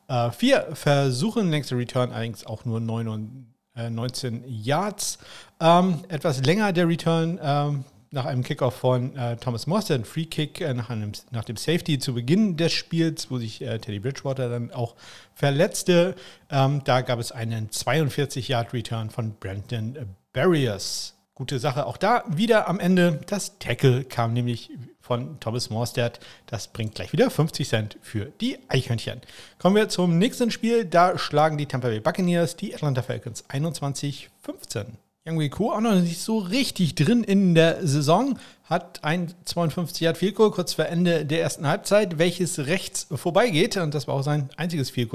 äh, vier Versuchen. Längste Return allerdings auch nur 9 19 äh, Yards. Ähm, etwas länger der Return ähm, nach einem Kickoff von äh, Thomas Morster, ein Free Kick äh, nach, einem, nach dem Safety zu Beginn des Spiels, wo sich Teddy Bridgewater dann auch verletzte. Ähm, da gab es einen 42-Yard-Return von Brandon Barriers. Gute Sache. Auch da wieder am Ende das Tackle kam nämlich von Thomas Morstead. Das bringt gleich wieder 50 Cent für die Eichhörnchen. Kommen wir zum nächsten Spiel. Da schlagen die Tampa Bay Buccaneers die Atlanta Falcons 21-15. Young Wei Ko auch noch nicht so richtig drin in der Saison, hat ein 52 Yard Field Goal kurz vor Ende der ersten Halbzeit, welches rechts vorbeigeht und das war auch sein einziges Field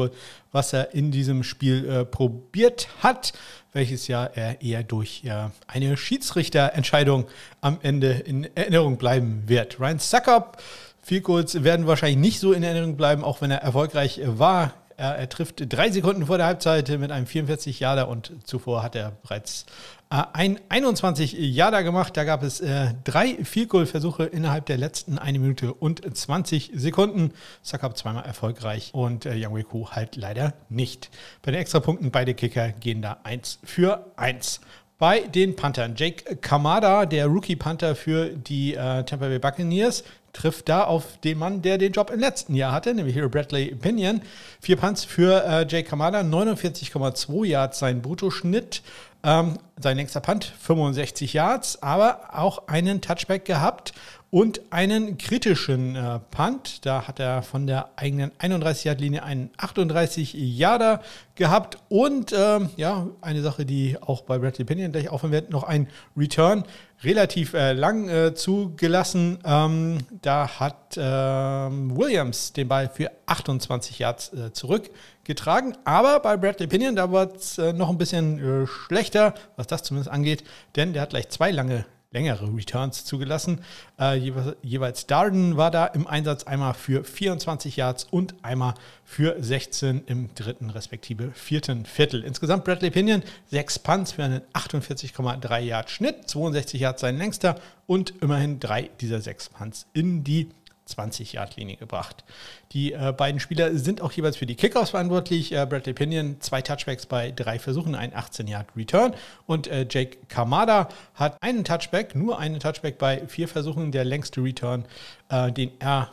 was er in diesem Spiel äh, probiert hat, welches ja er eher durch ja, eine Schiedsrichterentscheidung am Ende in Erinnerung bleiben wird. Ryan Suckup Field werden wahrscheinlich nicht so in Erinnerung bleiben, auch wenn er erfolgreich war. Er, er, trifft drei Sekunden vor der Halbzeit mit einem 44 Jahre und zuvor hat er bereits äh, ein 21 Jahre gemacht. Da gab es äh, drei Field-Goal-Versuche innerhalb der letzten eine Minute und 20 Sekunden. Sakab zweimal erfolgreich und äh, Young Weku halt leider nicht. Bei den Extrapunkten beide Kicker gehen da 1 für 1 bei den Panthern. Jake Kamada, der Rookie-Panther für die äh, Tampa Bay Buccaneers, trifft da auf den Mann, der den Job im letzten Jahr hatte, nämlich Hero Bradley Pinion. Vier Punts für äh, Jake Kamada, 49,2 Yards sein Bruttoschnitt. Ähm, sein längster Punt 65 Yards, aber auch einen Touchback gehabt und einen kritischen äh, Punt. Da hat er von der eigenen 31-Yard-Linie einen 38-Yarder gehabt und ähm, ja, eine Sache, die auch bei Bradley Pinion gleich aufhören wird, noch ein Return relativ äh, lang äh, zugelassen. Ähm, da hat ähm, Williams den Ball für 28 Yards äh, zurückgetragen. Aber bei Bradley Pinion, da war es äh, noch ein bisschen äh, schlechter, was das zumindest angeht, denn der hat gleich zwei lange längere Returns zugelassen. Äh, jeweils, Darden war da im Einsatz einmal für 24 Yards und einmal für 16 im dritten respektive vierten Viertel. Insgesamt Bradley Pinion sechs Punts für einen 48,3 Yard Schnitt, 62 Yards sein längster und immerhin drei dieser sechs Punts in die 20-Yard-Linie gebracht. Die äh, beiden Spieler sind auch jeweils für die Kickoffs verantwortlich. Äh, Bradley Pinion zwei Touchbacks bei drei Versuchen, ein 18-Yard-Return. Und äh, Jake Kamada hat einen Touchback, nur einen Touchback bei vier Versuchen. Der längste Return, äh, den er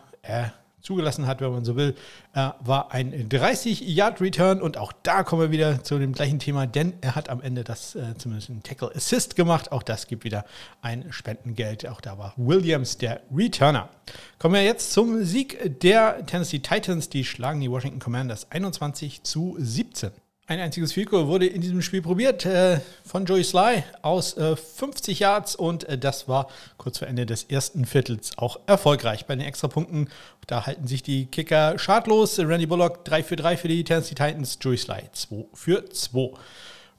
zugelassen hat, wenn man so will, äh, war ein 30-Yard-Return und auch da kommen wir wieder zu dem gleichen Thema, denn er hat am Ende das äh, zumindest einen Tackle Assist gemacht. Auch das gibt wieder ein Spendengeld. Auch da war Williams der Returner. Kommen wir jetzt zum Sieg der Tennessee Titans. Die schlagen die Washington Commanders 21 zu 17. Ein einziges Field wurde in diesem Spiel probiert äh, von Joey Sly aus äh, 50 Yards und äh, das war kurz vor Ende des ersten Viertels auch erfolgreich. Bei den Extrapunkten, da halten sich die Kicker schadlos. Randy Bullock 3 für 3 für die Tennessee Titans, Joey Sly 2 für 2.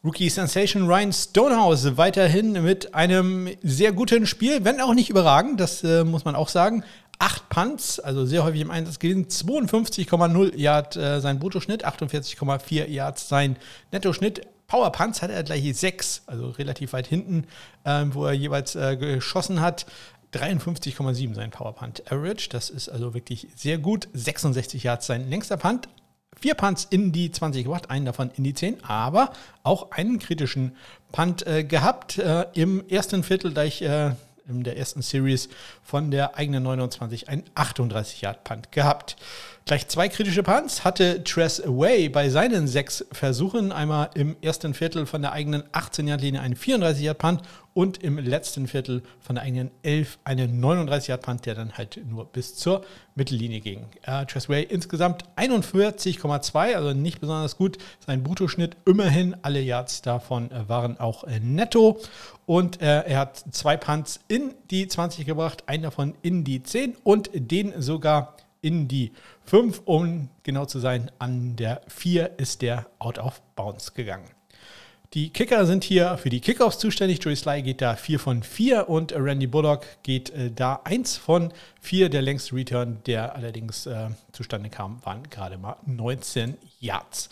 Rookie Sensation Ryan Stonehouse weiterhin mit einem sehr guten Spiel, wenn auch nicht überragend, das äh, muss man auch sagen. 8 Punts, also sehr häufig im Einsatz gewesen, 52,0 Yard äh, sein Bruttoschnitt, 48,4 Yards sein Nettoschnitt. Power Punts hat er gleich 6, also relativ weit hinten, äh, wo er jeweils äh, geschossen hat. 53,7 sein Power Punt Average, das ist also wirklich sehr gut. 66 Yards sein längster Punt, vier Punts in die 20 gebracht, einen davon in die 10, aber auch einen kritischen Punt äh, gehabt. Äh, Im ersten Viertel gleich äh, in der ersten Series von der eigenen 29 ein 38-Yard-Punt gehabt. Gleich zwei kritische Punts hatte Tress Away bei seinen sechs Versuchen. Einmal im ersten Viertel von der eigenen 18-Yard-Linie einen 34-Yard-Punt und im letzten Viertel von der eigenen 11 einen 39-Yard-Punt, der dann halt nur bis zur Mittellinie ging. Äh, Tressway insgesamt 41,2, also nicht besonders gut. Sein Bruttoschnitt immerhin, alle Yards davon äh, waren auch äh, netto. Und äh, er hat zwei Punts in die 20 gebracht, einen davon in die 10 und den sogar in die 5, um genau zu sein. An der 4 ist der Out of Bounds gegangen. Die Kicker sind hier für die Kickoffs zuständig. Joey Sly geht da 4 von 4 und Randy Bullock geht äh, da 1 von 4. Der längste Return, der allerdings äh, zustande kam, waren gerade mal 19 Yards.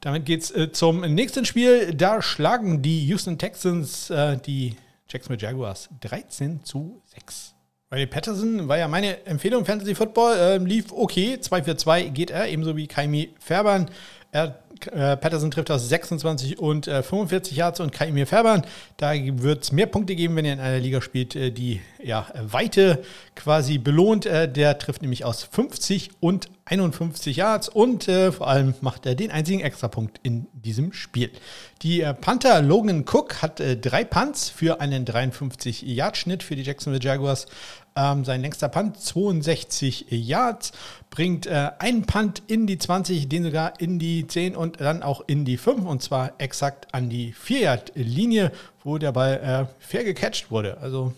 Damit geht es äh, zum nächsten Spiel. Da schlagen die Houston Texans äh, die Jacksonville Jaguars 13 zu 6. Riley Patterson war ja meine Empfehlung Fantasy Football, äh, lief okay, 2 für 2 geht er, ebenso wie Kaimi Färbern. Er äh, Patterson trifft aus 26 und äh, 45 Yards und Kaimir Färbern. Da wird es mehr Punkte geben, wenn ihr in einer Liga spielt, äh, die ja, Weite quasi belohnt. Äh, der trifft nämlich aus 50 und 51 Yards und äh, vor allem macht er den einzigen Extrapunkt in diesem Spiel. Die Panther Logan Cook hat drei Punts für einen 53-Yard-Schnitt für die Jacksonville Jaguars. Ähm, sein längster Punt 62 Yards, bringt äh, einen Punt in die 20, den sogar in die 10 und dann auch in die 5 und zwar exakt an die 4-Yard-Linie, wo der Ball äh, fair gecatcht wurde. Also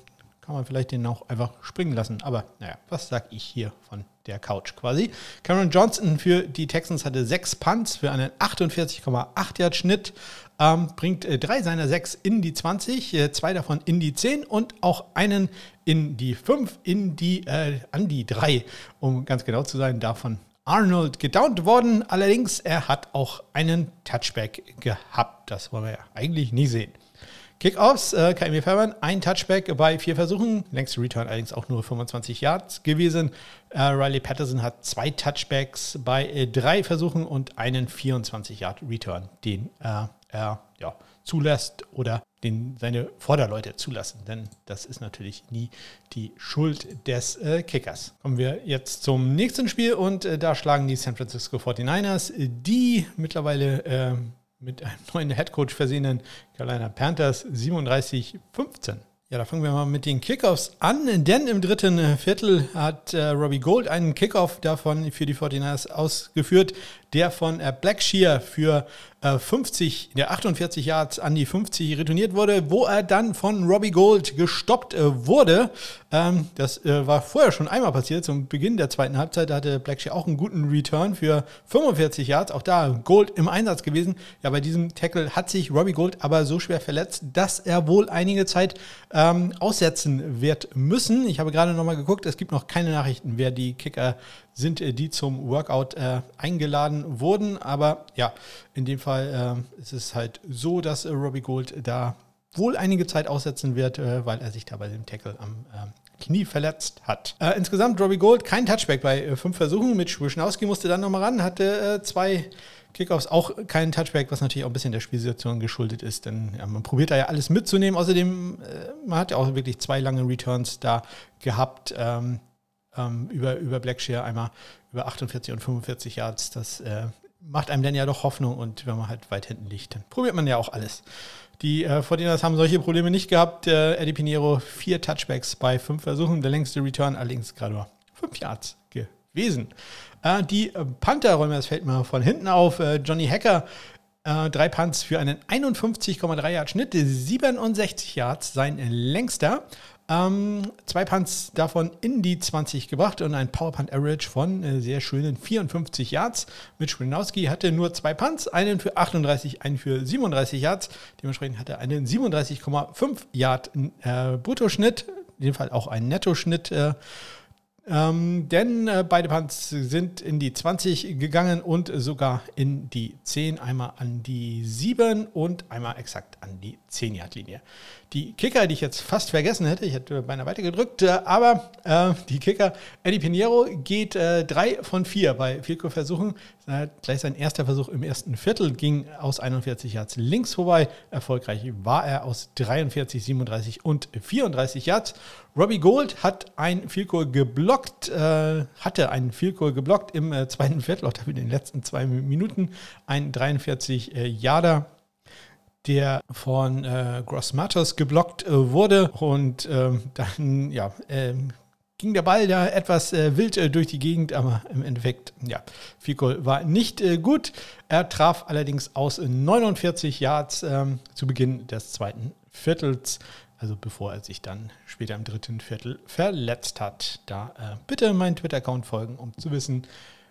kann man vielleicht den auch einfach springen lassen. Aber naja, was sag ich hier von der Couch quasi? Cameron Johnson für die Texans hatte sechs Punts für einen 48,8 Yard Schnitt ähm, bringt äh, drei seiner sechs in die 20, äh, zwei davon in die 10 und auch einen in die 5, in die, äh, an die 3, um ganz genau zu sein, davon Arnold gedownt worden. Allerdings, er hat auch einen Touchback gehabt. Das wollen wir ja eigentlich nie sehen. Kickoffs, äh, KMW Fairbairn, ein Touchback bei vier Versuchen, längste Return allerdings auch nur 25 Yards gewesen. Äh, Riley Patterson hat zwei Touchbacks bei äh, drei Versuchen und einen 24 Yard Return, den äh, er ja, zulässt oder den seine Vorderleute zulassen. Denn das ist natürlich nie die Schuld des äh, Kickers. Kommen wir jetzt zum nächsten Spiel und äh, da schlagen die San Francisco 49ers, die mittlerweile äh, mit einem neuen Headcoach versehenen Carolina Panthers 37-15 ja, da fangen wir mal mit den Kickoffs an, denn im dritten Viertel hat äh, Robbie Gold einen Kickoff davon für die 49ers ausgeführt, der von äh, Blackshear für äh, 50, der 48 Yards an die 50 retourniert wurde, wo er dann von Robbie Gold gestoppt äh, wurde. Ähm, das äh, war vorher schon einmal passiert, zum Beginn der zweiten Halbzeit. Da hatte Blackshear auch einen guten Return für 45 Yards. Auch da Gold im Einsatz gewesen. Ja, bei diesem Tackle hat sich Robbie Gold aber so schwer verletzt, dass er wohl einige Zeit ähm, aussetzen wird müssen. Ich habe gerade nochmal geguckt, es gibt noch keine Nachrichten, wer die Kicker sind, äh, die zum Workout äh, eingeladen wurden. Aber ja, in dem Fall äh, ist es halt so, dass äh, Robbie Gold da wohl einige Zeit aussetzen wird, äh, weil er sich da bei dem Tackle am ähm, Knie verletzt hat. Äh, insgesamt Robbie Gold kein Touchback bei fünf Versuchen. Mit Schwischnowski musste dann nochmal ran, hatte zwei Kickoffs auch kein Touchback, was natürlich auch ein bisschen der Spielsituation geschuldet ist, denn ja, man probiert da ja alles mitzunehmen. Außerdem, äh, man hat ja auch wirklich zwei lange Returns da gehabt. Ähm, ähm, über, über Blackshear einmal über 48 und 45 Yards. Das äh, macht einem dann ja doch Hoffnung und wenn man halt weit hinten liegt, dann probiert man ja auch alles. Die äh, 49ers haben solche Probleme nicht gehabt. Äh, Eddie Pinheiro, vier Touchbacks bei fünf Versuchen. Der längste Return allerdings gerade nur fünf Yards gewesen. Äh, die Panther räumen das Feld mal von hinten auf. Äh, Johnny Hacker, äh, drei Punts für einen 51,3 Yard Schnitt, 67 Yards, sein längster. Ähm, zwei Punts davon in die 20 gebracht und ein Power Punt Average von äh, sehr schönen 54 Yards. Mitch Winowski hatte nur zwei Punts, einen für 38, einen für 37 Yards. Dementsprechend hatte er einen 37,5 Yard äh, Bruttoschnitt, in dem Fall auch einen Nettoschnitt. Äh, ähm, denn äh, beide Punts sind in die 20 gegangen und sogar in die 10. Einmal an die 7 und einmal exakt an die 10-Yard-Linie. Die Kicker, die ich jetzt fast vergessen hätte, ich hätte beinahe weitergedrückt, äh, aber äh, die Kicker, Eddie Pinheiro geht äh, drei von vier bei Vielko-Versuchen. Gleich sein erster Versuch im ersten Viertel ging aus 41 Yards links vorbei. Erfolgreich war er aus 43, 37 und 34 Yards. Robbie Gold hat ein Vielko geblockt, äh, hatte einen Vielko geblockt im äh, zweiten Viertel, auch in den letzten zwei Minuten. Ein 43 äh, Yarder der von äh, Gross Matos geblockt äh, wurde. Und ähm, dann, ja, ähm, ging der Ball da etwas äh, wild äh, durch die Gegend, aber im Endeffekt, ja, Fico war nicht äh, gut. Er traf allerdings aus 49 Yards ähm, zu Beginn des zweiten Viertels, also bevor er sich dann später im dritten Viertel verletzt hat. Da äh, bitte meinen Twitter-Account folgen, um zu wissen,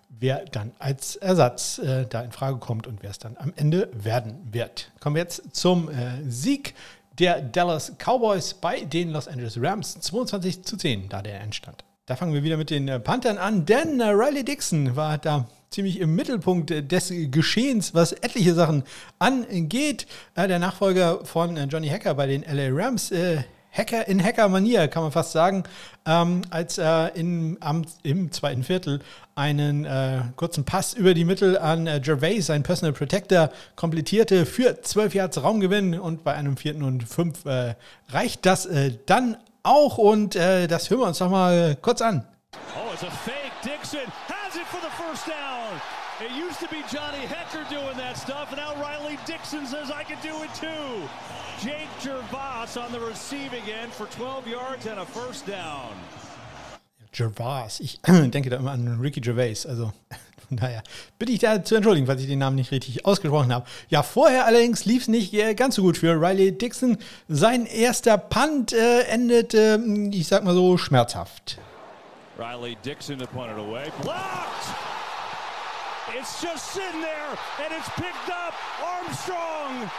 wer dann als Ersatz äh, da in Frage kommt und wer es dann am Ende werden wird. Kommen wir jetzt zum äh, Sieg der Dallas Cowboys bei den Los Angeles Rams. 22 zu 10, da der Endstand. Da fangen wir wieder mit den äh, Panthern an, denn äh, Riley Dixon war da ziemlich im Mittelpunkt des Geschehens, was etliche Sachen angeht. Äh, der Nachfolger von Johnny Hacker bei den LA Rams Hacker in Hacker-Manier, kann man fast sagen, ähm, als er in, am, im zweiten Viertel einen äh, kurzen Pass über die Mittel an äh, Gervais, sein Personal Protector, komplettierte für 12 Yards Raumgewinn und bei einem vierten und fünf äh, reicht das äh, dann auch und äh, das hören wir uns doch mal kurz an. Oh, it's a fake. Dixon has it for the first down. It used to be Johnny Hecker doing that stuff, and now Riley Dixon says I can do it too. Jake Gervais on the receiving end for 12 yards and a first down. Gervais, ich denke da immer an Ricky Gervais, also daher bitte ich da zu entschuldigen, falls ich den Namen nicht richtig ausgesprochen habe. Ja, vorher allerdings lief es nicht äh, ganz so gut für Riley Dixon. Sein erster Punt äh, endete, ich sag mal so, schmerzhaft. Riley Dixon to punt it away. Blocked! It's just sitting there, and it's picked up. Armstrong.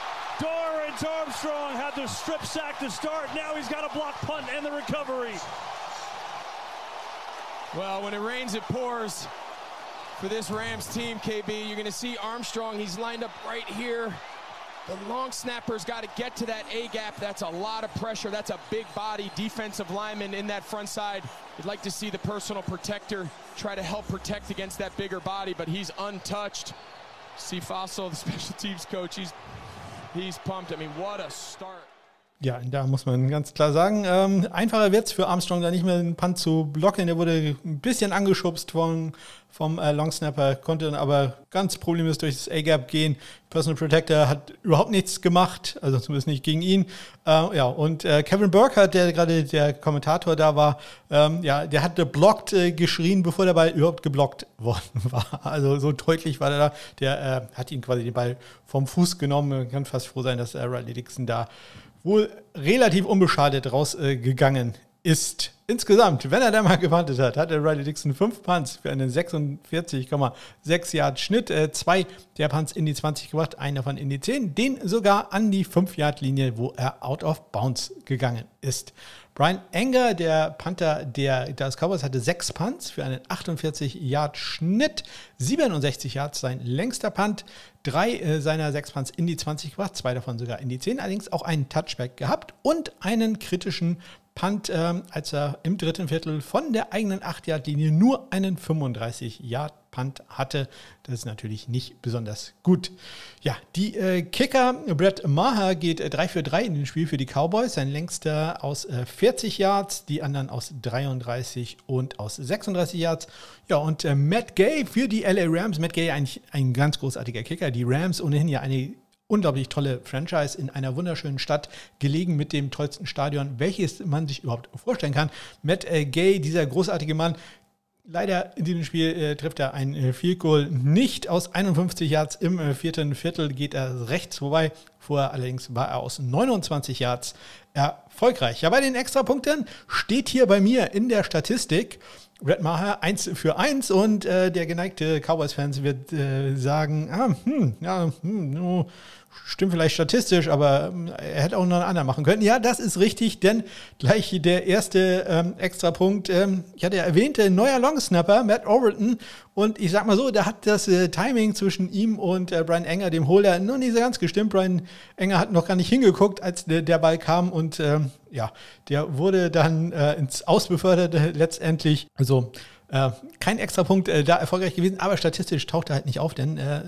Dorrance Armstrong had the strip sack to start. Now he's got a block punt and the recovery. Well, when it rains, it pours. For this Rams team, KB, you're going to see Armstrong. He's lined up right here. The long snapper's got to get to that A gap. That's a lot of pressure. That's a big body defensive lineman in that front side. You'd like to see the personal protector try to help protect against that bigger body, but he's untouched. See Fossil, the special teams coach, he's he's pumped. I mean, what a start. Ja, da muss man ganz klar sagen, ähm, einfacher wird es für Armstrong, da nicht mehr den Punt zu blocken. Der wurde ein bisschen angeschubst von, vom äh, Longsnapper, konnte dann aber ganz problemlos durch das A-Gap gehen. Personal Protector hat überhaupt nichts gemacht, also zumindest nicht gegen ihn. Äh, ja, und äh, Kevin Burkhardt, der gerade der Kommentator da war, ähm, ja, der hatte blockt äh, geschrien, bevor der Ball überhaupt geblockt worden war. Also so deutlich war der da. Der äh, hat ihn quasi den Ball vom Fuß genommen. Man kann fast froh sein, dass äh, Riley Dixon da wohl relativ unbeschadet rausgegangen äh, ist. Insgesamt, wenn er da mal gewartet hat, hatte Riley Dixon fünf Punts für einen 46,6 Yard Schnitt. Äh, zwei der Punts in die 20 gebracht, einer davon in die 10, den sogar an die 5 Yard Linie, wo er out of bounds gegangen ist. Brian Enger, der Panther der Dallas Cowboys, hatte sechs Punts für einen 48 Yard Schnitt, 67 Yards sein längster Punt, drei äh, seiner sechs Punts in die 20 gebracht, zwei davon sogar in die 10, allerdings auch einen Touchback gehabt und einen kritischen Punt, ähm, als er im dritten Viertel von der eigenen 8-Yard-Linie nur einen 35-Yard-Punt hatte. Das ist natürlich nicht besonders gut. Ja, die äh, Kicker, Brett Maher geht äh, 3 für 3 in dem Spiel für die Cowboys. Sein längster aus äh, 40 Yards, die anderen aus 33 und aus 36 Yards. Ja, und äh, Matt Gay für die LA Rams. Matt Gay eigentlich ein ganz großartiger Kicker. Die Rams ohnehin ja eine unglaublich tolle Franchise in einer wunderschönen Stadt, gelegen mit dem tollsten Stadion, welches man sich überhaupt vorstellen kann. Matt äh, Gay, dieser großartige Mann, Leider in diesem Spiel äh, trifft er ein äh, Field Goal nicht aus 51 Yards im äh, vierten Viertel, geht er rechts vorbei. Vorher allerdings war er aus 29 Yards erfolgreich. Ja, bei den Extrapunkten steht hier bei mir in der Statistik Red Maher 1 für 1 und äh, der geneigte Cowboys-Fans wird äh, sagen, ah, hm, ja, hm, no, Stimmt vielleicht statistisch, aber ähm, er hätte auch noch einen anderen machen können. Ja, das ist richtig, denn gleich der erste ähm, Extrapunkt. Ähm, ich hatte ja erwähnt, neuer Longsnapper, Matt Overton. Und ich sag mal so, da hat das äh, Timing zwischen ihm und äh, Brian Enger, dem Holder, noch nicht so ganz gestimmt. Brian Enger hat noch gar nicht hingeguckt, als der, der Ball kam. Und ähm, ja, der wurde dann äh, ins Ausbefördert letztendlich. Also äh, kein Extrapunkt äh, da erfolgreich gewesen, aber statistisch taucht er halt nicht auf, denn äh,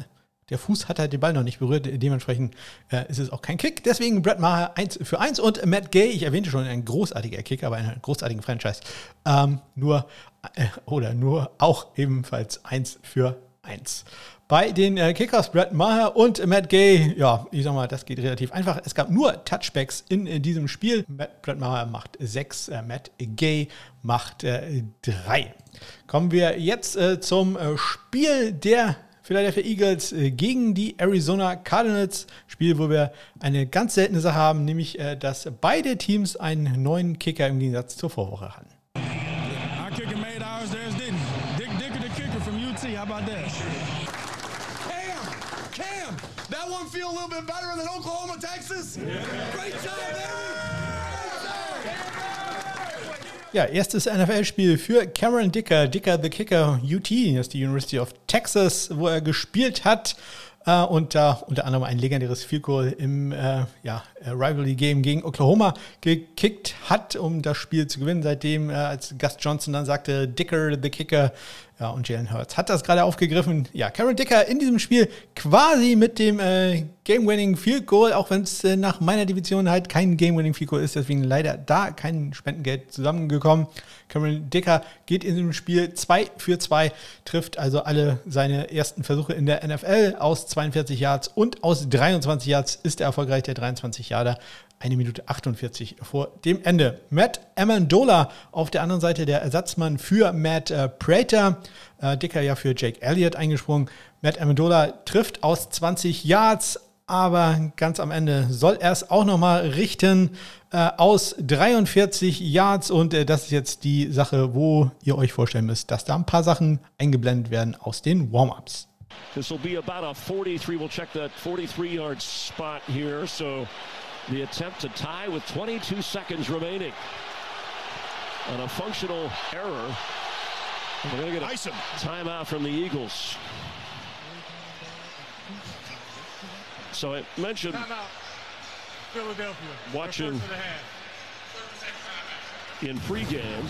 der Fuß hat halt den Ball noch nicht berührt, dementsprechend äh, ist es auch kein Kick. Deswegen Brett Maher 1 für 1 und Matt Gay, ich erwähnte schon, ein großartiger Kick, aber einen großartigen Franchise. Ähm, nur, äh, oder nur auch ebenfalls 1 für 1. Bei den äh, Kickers Brett Maher und Matt Gay, ja, ich sag mal, das geht relativ einfach. Es gab nur Touchbacks in, in diesem Spiel. Brett Maher macht 6, äh, Matt Gay macht 3. Äh, Kommen wir jetzt äh, zum äh, Spiel der Philadelphia Eagles äh, gegen die Arizona Cardinals. Spiel, wo wir eine ganz seltene Sache haben, nämlich, äh, dass beide Teams einen neuen Kicker im Gegensatz zur Vorwoche hatten. Our kicker made ours, theirs didn't. Dick Dicker, the kicker from UT, how about that? Cam! Cam! That one feel a little bit better than Oklahoma, Texas? Yeah. Great job, Ja, erstes NFL-Spiel für Cameron Dicker, Dicker the Kicker UT, das ist die University of Texas, wo er gespielt hat äh, und da unter anderem ein legendäres Field Goal im äh, ja, Rivalry Game gegen Oklahoma gekickt hat, um das Spiel zu gewinnen. Seitdem, äh, als Gus Johnson dann sagte, Dicker the Kicker, ja, und Jalen Hurts hat das gerade aufgegriffen. Ja, Cameron Dicker in diesem Spiel quasi mit dem äh, Game-Winning Field Goal, auch wenn es äh, nach meiner Division halt kein Game-Winning Field Goal ist, deswegen leider da kein Spendengeld zusammengekommen. Cameron Dicker geht in diesem Spiel 2 für 2, trifft also alle seine ersten Versuche in der NFL aus 42 Yards und aus 23 Yards ist er erfolgreich, der 23 Yarder eine Minute 48 vor dem Ende. Matt Amendola auf der anderen Seite der Ersatzmann für Matt äh, Prater. Äh, Dicker ja für Jake Elliott eingesprungen. Matt Amendola trifft aus 20 Yards, aber ganz am Ende soll er es auch nochmal richten äh, aus 43 Yards. Und äh, das ist jetzt die Sache, wo ihr euch vorstellen müsst, dass da ein paar Sachen eingeblendet werden aus den Warm-Ups. This will be about a 43. We'll check that 43 yard spot here. So the attempt to tie with 22 seconds remaining. On a functional error. We're going to get a timeout from the Eagles. So I mentioned Philadelphia. watching in pregame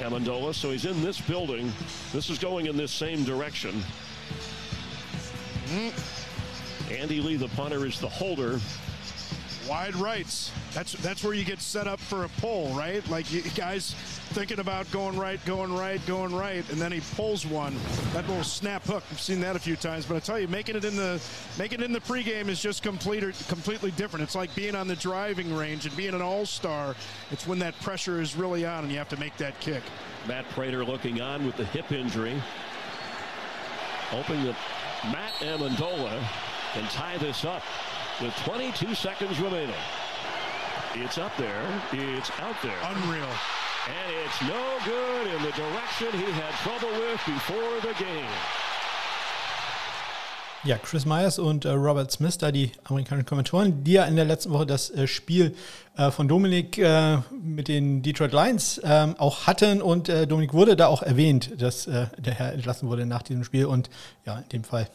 Amendola. So he's in this building. This is going in this same direction. Mm. Andy Lee, the punter, is the holder.
Wide rights. That's that's where you get set up for a pull, right? Like you guys thinking about going right, going right, going right, and then he pulls one. That little snap hook. I've seen that a few times, but I tell you, making it in the making it in the pregame is just complete, completely different. It's like being on the driving range and being an all-star. It's when that pressure is really on and you have to make that kick.
Matt Prater looking on with the hip injury, hoping that Matt Amendola can tie this up with 22 seconds remaining. It's up there. It's out there.
Unreal.
And it's no good in the direction he had trouble with before the game.
Ja, Chris Myers und äh, Robert Smith, da die amerikanischen Kommentatoren, die ja in der letzten Woche das äh, Spiel äh, von Dominik äh, mit den Detroit Lions ähm, auch hatten und äh, Dominik wurde da auch erwähnt, dass äh, der Herr entlassen wurde nach diesem Spiel und ja, in dem Fall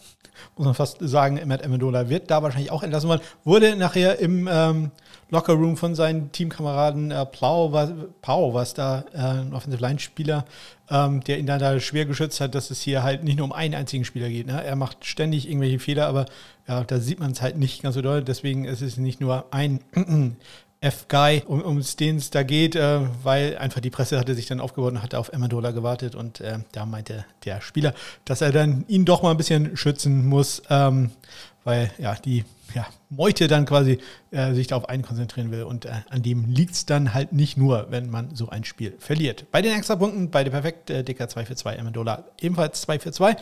muss man fast sagen, Matt Amendola wird da wahrscheinlich auch entlassen worden, wurde nachher im ähm, Lockerroom von seinen Teamkameraden äh, Plau, was, Pau, was da ein Offensive Line Spieler, ähm, der ihn dann da schwer geschützt hat, dass es hier halt nicht nur um einen einzigen Spieler geht. Ne? Er macht ständig irgendwelche Fehler, aber ja, da sieht man es halt nicht ganz so doll. Deswegen ist es nicht nur ein F-Guy, um, um den es da geht, äh, weil einfach die Presse hatte sich dann aufgebaut und hatte auf Amendola gewartet und äh, da meinte der Spieler, dass er dann ihn doch mal ein bisschen schützen muss, ähm, weil ja die ja, Meute dann quasi äh, sich darauf einen konzentrieren will. Und äh, an dem liegt es dann halt nicht nur, wenn man so ein Spiel verliert. Bei den Extrapunkten, beide perfekt, äh, Dicker 2 für 2, Amendola ebenfalls 2 für 2.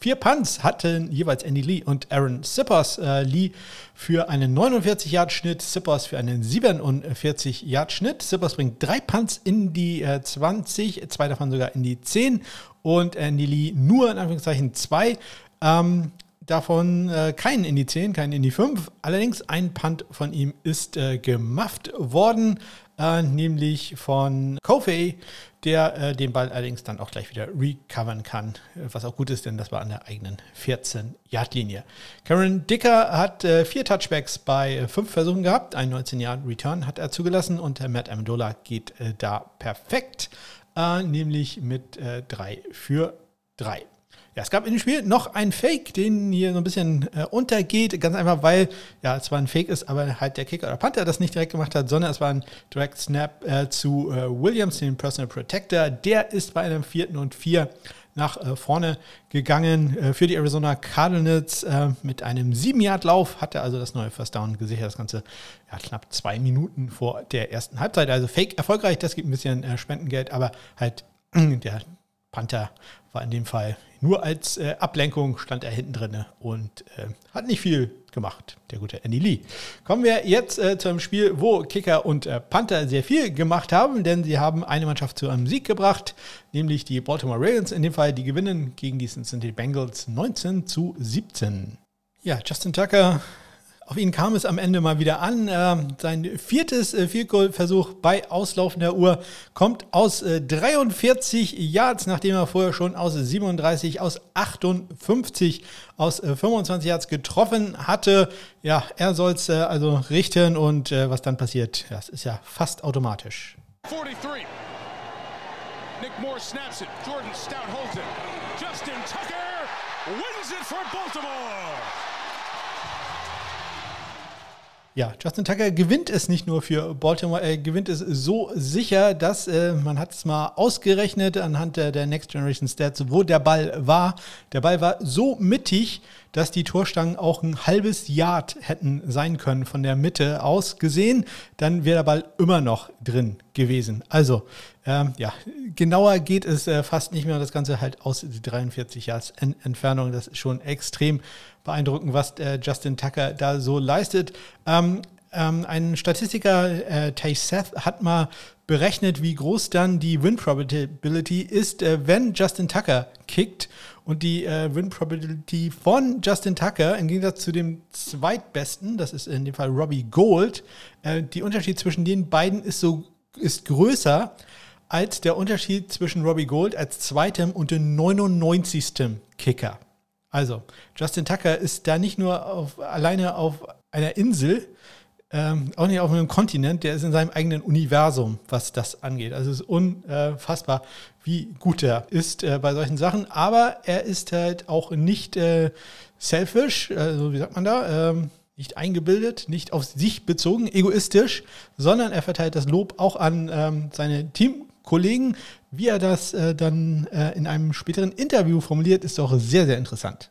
Vier Punts hatten jeweils Andy Lee und Aaron Sippers. Äh, Lee für einen 49-Yard-Schnitt, Sippers für einen 47-Yard-Schnitt. Sippers bringt drei Punts in die äh, 20, zwei davon sogar in die 10 und Andy Lee nur in Anführungszeichen zwei. Ähm, davon äh, keinen in die 10, keinen in die 5. Allerdings ein Punt von ihm ist äh, gemufft worden, äh, nämlich von Kofi, der äh, den Ball allerdings dann auch gleich wieder recovern kann, was auch gut ist, denn das war an der eigenen 14-Yard-Linie. Karen Dicker hat äh, vier Touchbacks bei fünf Versuchen gehabt, ein 19-Yard-Return hat er zugelassen und Matt Amendola geht äh, da perfekt, nämlich mit 3 für 3. Ja, es gab in dem Spiel noch einen Fake, den hier so ein bisschen äh, untergeht. Ganz einfach, weil ja, es zwar ein Fake ist, aber halt der Kicker oder Panther das nicht direkt gemacht hat, sondern es war ein Direct Snap äh, zu äh, Williams, dem Personal Protector. Der ist bei einem vierten und vier nach äh, vorne gegangen äh, für die Arizona Cardinals äh, mit einem 7-Yard-Lauf. Hatte also das neue First Down gesichert. Das Ganze ja, knapp zwei Minuten vor der ersten Halbzeit. Also Fake erfolgreich. Das gibt ein bisschen Spendengeld, aber halt der Panther war in dem Fall nur als äh, Ablenkung stand er hinten drin und äh, hat nicht viel gemacht, der gute Andy Lee. Kommen wir jetzt äh, zu einem Spiel, wo Kicker und äh, Panther sehr viel gemacht haben, denn sie haben eine Mannschaft zu einem Sieg gebracht, nämlich die Baltimore Ravens. In dem Fall, die gewinnen gegen die Cincinnati Bengals 19 zu 17. Ja, Justin Tucker auf ihn kam es am Ende mal wieder an. Äh, sein viertes äh, Field Goal Versuch bei auslaufender Uhr kommt aus äh, 43 Yards, nachdem er vorher schon aus 37, aus 58, aus 25 äh, Yards getroffen hatte. Ja, er soll es äh, also richten und äh, was dann passiert, das ist ja fast automatisch. 43. Nick Moore snaps it. Jordan Stout holds it. Justin Tucker wins it for Baltimore. Ja, Justin Tucker gewinnt es nicht nur für Baltimore, er gewinnt es so sicher, dass äh, man hat es mal ausgerechnet anhand der, der, Next Generation Stats, wo der Ball war. Der Ball war so mittig, dass die Torstangen auch ein halbes Yard hätten sein können von der Mitte aus gesehen. Dann wäre der Ball immer noch drin gewesen. Also, ähm, ja, genauer geht es äh, fast nicht mehr. Das Ganze halt aus 43 Yards Entfernung. Das ist schon extrem beeindruckend, was äh, Justin Tucker da so leistet. Ähm, ähm, ein Statistiker, äh, Tay Seth, hat mal berechnet, wie groß dann die Win Probability ist, äh, wenn Justin Tucker kickt. Und die äh, Win Probability von Justin Tucker, im Gegensatz zu dem zweitbesten, das ist in dem Fall Robbie Gold, äh, die Unterschied zwischen den beiden ist so ist größer als der Unterschied zwischen Robbie Gold als zweitem und dem 99. Kicker. Also, Justin Tucker ist da nicht nur auf, alleine auf einer Insel, ähm, auch nicht auf einem Kontinent, der ist in seinem eigenen Universum, was das angeht. Also es ist unfassbar, wie gut er ist äh, bei solchen Sachen. Aber er ist halt auch nicht äh, selfish, also wie sagt man da, ähm, nicht eingebildet, nicht auf sich bezogen, egoistisch, sondern er verteilt das Lob auch an ähm, seine Teamkollegen, wie er das äh, dann äh, in einem späteren Interview formuliert, ist auch sehr, sehr interessant.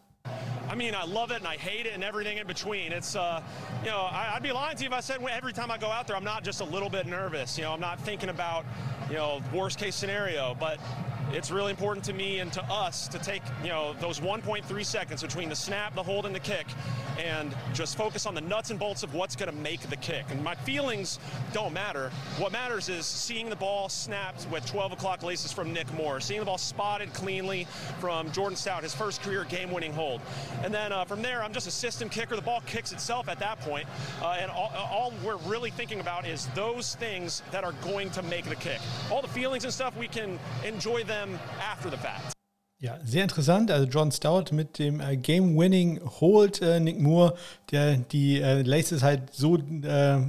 I mean, I love it and I hate it and everything in between. It's, uh, you know, I, would be lying to you if I said every time I go out there, I'm not just a little bit nervous. You know, I'm not thinking about, you know, worst case scenario. But
it's really important to me and to us to take, you know, those 1.3 seconds between the snap, the hold, and the kick and just focus on the nuts and bolts of what's going to make the kick. And my feelings don't matter. What matters is seeing the ball snapped with 12 o'clock laces from Nick Moore, seeing the ball spotted cleanly from Jordan Stout, his first career game winning hold. And then uh, from there, I'm just a system kicker. The ball kicks itself at that point. Uh, and all, all we're really thinking about is those things that are going to make the kick. All the feelings and stuff, we can enjoy them after the fact.
Ja, sehr interessant. Also John Stout mit dem äh, Game-Winning Hold äh, Nick Moore, der die äh, Laces halt so äh,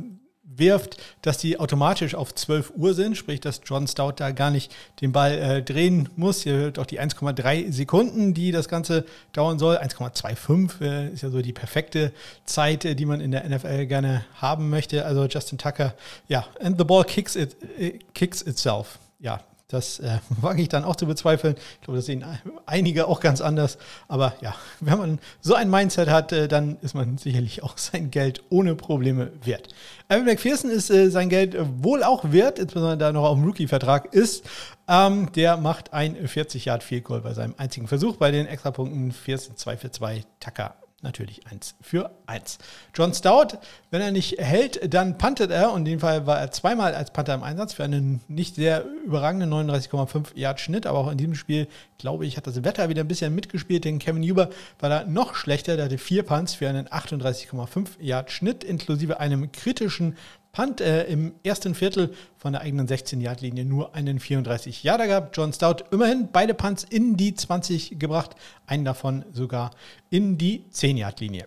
wirft, dass die automatisch auf 12 Uhr sind, sprich, dass John Stout da gar nicht den Ball äh, drehen muss. Ihr hört auch die 1,3 Sekunden, die das Ganze dauern soll. 1,25 äh, ist ja so die perfekte Zeit, äh, die man in der NFL gerne haben möchte. Also Justin Tucker, ja, and the ball kicks, it, it kicks itself. Ja, das äh, wage ich dann auch zu bezweifeln. Ich glaube, das sehen einige auch ganz anders. Aber ja, wenn man so ein Mindset hat, äh, dann ist man sicherlich auch sein Geld ohne Probleme wert. Evan McPherson ist äh, sein Geld wohl auch wert, insbesondere da noch auf dem Rookie-Vertrag ist. Ähm, der macht ein 40 Yard Field Goal bei seinem einzigen Versuch bei den Extrapunkten 14 2 für 2 Tucker natürlich 1 für 1. John Stout, wenn er nicht hält, dann puntet er. Und in dem Fall war er zweimal als Panther im Einsatz für einen nicht sehr überragenden 39,5 Yard Schnitt. Aber auch in diesem Spiel, glaube ich, hat das Wetter wieder ein bisschen mitgespielt. Denn Kevin Huber war da noch schlechter. Der hatte vier Punts für einen 38,5 Yard Schnitt, inklusive einem kritischen Punt äh, im ersten Viertel von der eigenen 16-Yard-Linie nur einen 34 Yarder gehabt. John Stout immerhin beide Punts in die 20 gebracht, einen davon sogar in die 10-Yard-Linie.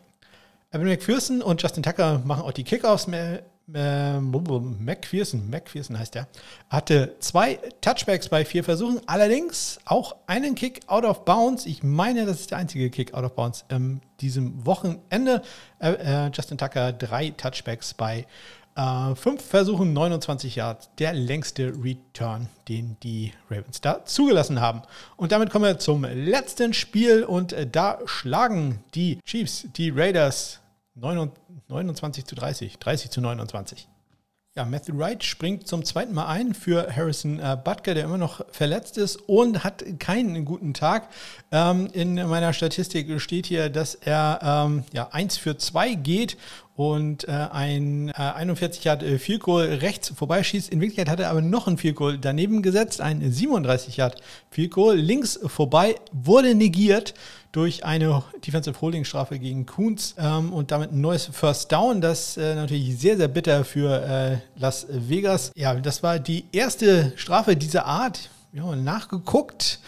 Evan McPherson und Justin Tucker machen auch die Kickoffs. Äh, McPherson, McPherson heißt er, hatte zwei Touchbacks bei vier Versuchen, allerdings auch einen Kick out of bounds. Ich meine, das ist der einzige Kick out of bounds ähm, diesem Wochenende. Äh, äh, Justin Tucker drei Touchbacks bei äh, fünf Versuchen, 29 Yards, der längste Return, den die Ravens da zugelassen haben. Und damit kommen wir zum letzten Spiel und äh, da schlagen die Chiefs die Raiders 29 zu 30, 30 zu 29. Ja, Matthew Wright springt zum zweiten Mal ein für Harrison äh, Butker, der immer noch verletzt ist und hat keinen guten Tag. Ähm, in meiner Statistik steht hier, dass er ähm, ja, 1 für 2 geht und äh, ein äh, 41 Yard äh, Field Goal rechts vorbeischießt. In Wirklichkeit hat er aber noch ein Field Goal daneben gesetzt, ein 37 Yard Field Goal links vorbei, wurde negiert durch eine Defensive Holding Strafe gegen Kunz ähm, und damit ein neues First Down. Das äh, natürlich sehr, sehr bitter für äh, Las Vegas. Ja, das war die erste Strafe dieser Art. Wir haben nachgeguckt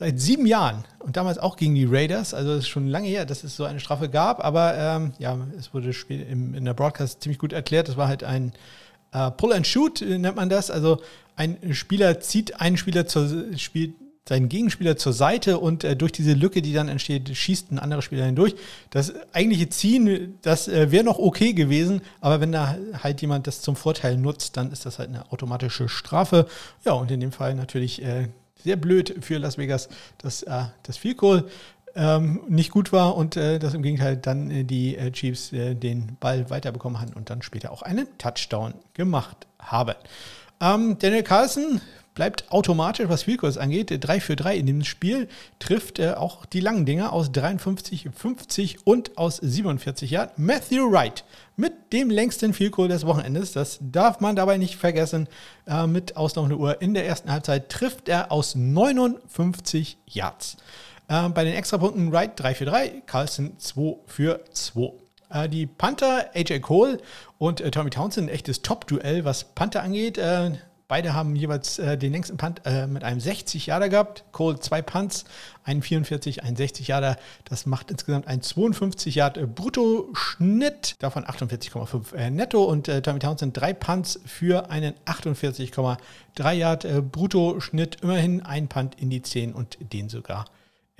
seit sieben Jahren und damals auch gegen die Raiders. Also es ist schon lange her, dass es so eine Strafe gab, aber ähm, ja, es wurde in der Broadcast ziemlich gut erklärt. Das war halt ein äh, Pull and Shoot, äh, nennt man das. Also ein Spieler zieht einen Spieler zur spielt seinen Gegenspieler zur Seite und äh, durch diese Lücke, die dann entsteht, schießt ein anderer Spieler hindurch. Das eigentliche Ziehen, das äh, wäre noch okay gewesen, aber wenn da halt jemand das zum Vorteil nutzt, dann ist das halt eine automatische Strafe. Ja, und in dem Fall natürlich äh, sehr blöd für Las Vegas, dass äh, das Field Goal ähm, nicht gut war und äh, dass im Gegenteil dann äh, die äh, Chiefs äh, den Ball weiterbekommen haben und dann später auch einen Touchdown gemacht haben. Ähm, Daniel Carlson bleibt automatisch, was Goals angeht, 3 für 3 in dem Spiel, trifft äh, auch die langen Dinger aus 53, 50 und aus 47 Jahren. Matthew Wright mit dem längsten Field Goal des Wochenendes, das darf man dabei nicht vergessen, äh, mit auslaufender Uhr in der ersten Halbzeit trifft er aus 59 Yards. Äh, bei den Extrapunkten Wright 3 für 3, Carlson 2 für 2. Äh, die Panther, AJ Cole und äh, Tommy Townsend, ein echtes Top-Duell, was Panther angeht. Beide haben jeweils äh, den längsten Punt äh, mit einem 60 Jahre gehabt. Cole zwei Punts, einen 44, einen 60 Jahre. Das macht insgesamt einen 52 Yard äh, Bruttoschnitt, davon 48,5 äh, netto. Und äh, Tommy Townsend drei Punts für einen 48,3 Yard äh, Bruttoschnitt. Immerhin ein Punt in die 10 und den sogar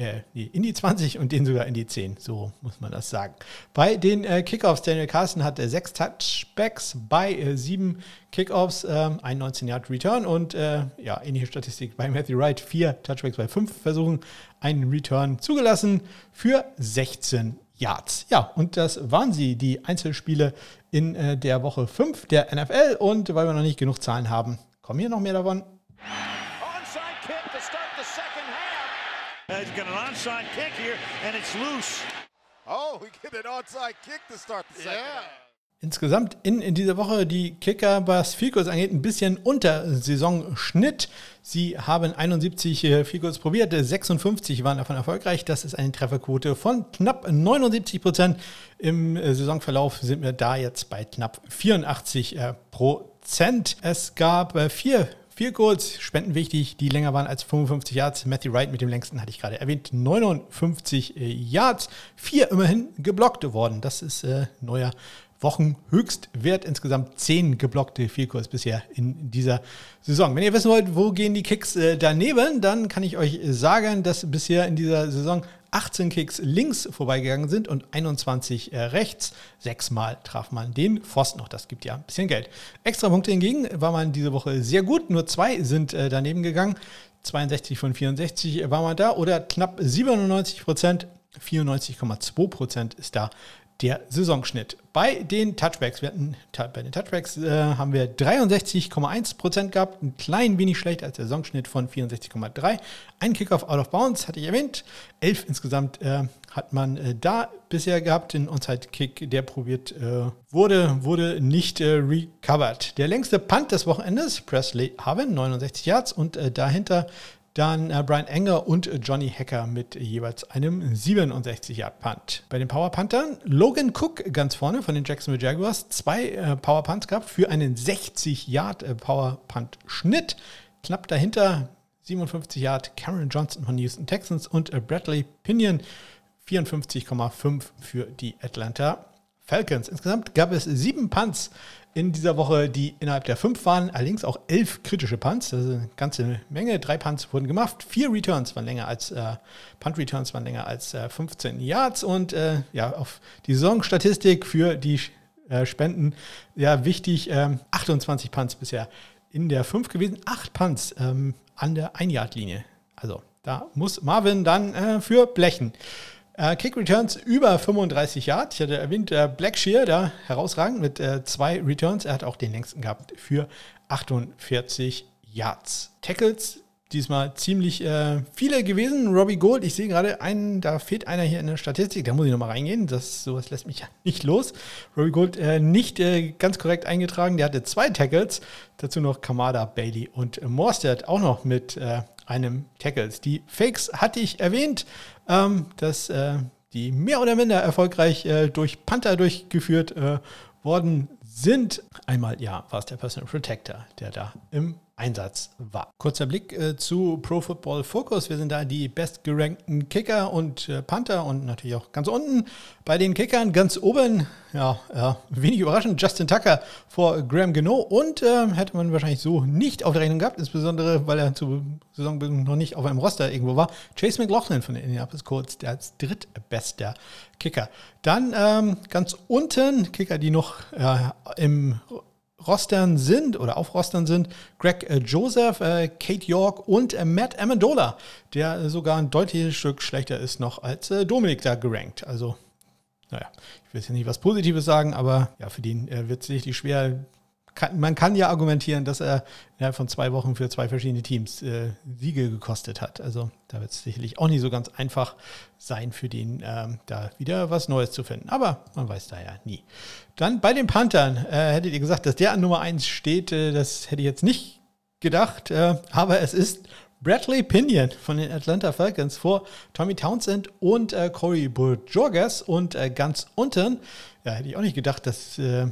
äh, in die 20 und den sogar in die 10. So muss man das sagen. Bei den äh, Kickoffs, Daniel Carson hatte sechs Touchbacks bei äh, sieben Kickoffs, äh, ein 19-Yard-Return und äh, ja, ähnliche Statistik bei Matthew Wright, vier Touchbacks bei fünf Versuchen, einen Return zugelassen für 16 Yards. Ja, und das waren sie, die Einzelspiele in äh, der Woche 5 der NFL. Und weil wir noch nicht genug Zahlen haben, kommen hier noch mehr davon. Onside kick to start the
He's got an onside kick here, and it's loose.
Oh, we get an onside kick to start the second.
Yeah. Insgesamt in, in dieser Woche die Kicker, was Field angeht, ein bisschen unter Saisonschnitt. Sie haben 71 äh, Field probiert, 56 waren davon erfolgreich. Das ist eine Trefferquote von knapp 79 Prozent. Im äh, Saisonverlauf sind wir da jetzt bei knapp 84 äh, Prozent. Es gab vier Vier Goals, Spenden wichtig, die länger waren als 55 Yards. Matthew Wright mit dem längsten hatte ich gerade erwähnt, 59 äh, Yards. Vier immerhin geblockt worden. Das ist äh, neuer Wochenhöchstwert. Insgesamt zehn geblockte Vielkurs bisher in dieser Saison. Wenn ihr wissen wollt, wo gehen die Kicks äh, daneben, dann kann ich euch sagen, dass bisher in dieser Saison 18 Kicks links vorbeigegangen sind und 21 äh, rechts. Sechsmal traf man den Pfosten noch. Das gibt ja ein bisschen Geld. Extra Punkte hingegen war man diese Woche sehr gut. Nur zwei sind äh, daneben gegangen. 62 von 64 war man da oder knapp 97 Prozent. 94,2 Prozent ist da der Saisonschnitt. Bei den Touchbacks, wir hatten, bei den Touchbacks äh, haben wir 63,1% gehabt, ein klein wenig schlecht als der Saisonschnitt von 64,3. Ein Kickoff out of bounds, hatte ich erwähnt. Elf insgesamt äh, hat man äh, da bisher gehabt. Den Onside-Kick, der probiert äh, wurde, wurde nicht äh, recovered. Der längste Punt des Wochenendes, Presley Haven, 69 Yards und äh, dahinter dann äh, Brian Enger und äh, Johnny Hacker mit jeweils einem 67 Yard Punt. Bei den Power Panthern Logan Cook ganz vorne von den Jacksonville Jaguars. Zwei äh, Power Punts gehabt für einen 60 Yard äh, Power Punt Schnitt. Knapp dahinter 57 Yard Cameron Johnson von Houston Texans und Bradley Pinion 54,5 für die Atlanta Falcons. Insgesamt gab es sieben Punts in dieser Woche, die innerhalb der fünf waren, allerdings auch elf kritische Punts. Das ist eine ganze Menge. Drei Punts wurden gemacht. Vier Returns waren länger als, äh, Punt-Returns waren länger als äh, 15 Yards. Und äh, ja, auf die Saisonstatistik für die äh, Spenden, ja, wichtig, 28 ähm, Punts bisher in der fünf gewesen. Acht Punts ähm, an der Ein-Yard-Linie. Also da muss Marvin dann äh, für blechen. Äh, Kick Returns über 35 Yards. Ich hatte erwähnt, der Blackshear da herausragend mit äh, zwei Returns. Er hat auch den längsten gehabt für 48 Yards. Tackles diesmal ziemlich äh, viele gewesen. Robbie Gold, ich sehe gerade einen, da fehlt einer hier in der Statistik, da muss ich nochmal reingehen. Das, sowas lässt mich ja nicht los. Robbie Gold nicht ganz korrekt eingetragen. Der hatte zwei Tackles. Dazu noch Kamada, Bailey und Morstead auch noch mit einem Tackles. Die Fakes hatte ich erwähnt, ähm, dass äh, die mehr oder minder erfolgreich äh, durch Panther durchgeführt äh, worden sind. Einmal, ja, war es der Personal Protector, der da im Einsatz war. Kurzer Blick äh, zu Pro Football Focus. Wir sind da die bestgerankten Kicker und äh, Panther und natürlich auch ganz unten bei den Kickern. Ganz oben, ja, ja wenig überraschend, Justin Tucker vor Graham Geno und äh, hätte man wahrscheinlich so nicht auf der Rechnung gehabt, insbesondere weil er zu Saisonbeginn noch nicht auf einem Roster irgendwo war. Chase McLaughlin von den Indianapolis Colts, der als drittbester Kicker. Dann ähm, ganz unten Kicker, die noch im Rostern sind oder auf Rostern sind Greg äh, Joseph, äh, Kate York und äh, Matt Amendola, der sogar ein deutliches Stück schlechter ist noch als äh, Dominik da gerankt. Also, naja, ich will jetzt nicht was Positives sagen, aber ja, für den äh, wird es sicherlich schwer, kann, man kann ja argumentieren, dass er innerhalb von zwei Wochen für zwei verschiedene Teams äh, Siege gekostet hat. Also da wird es sicherlich auch nicht so ganz einfach sein, für den ähm, da wieder was Neues zu finden. Aber man weiß da ja nie. Dann bei den Panthern äh, hättet ihr gesagt, dass der an Nummer 1 steht. Äh, das hätte ich jetzt nicht gedacht. Äh, aber es ist Bradley Pinion von den Atlanta Falcons vor Tommy Townsend und äh, Corey Bojorges und äh, ganz unten ja, hätte ich auch nicht gedacht, dass äh,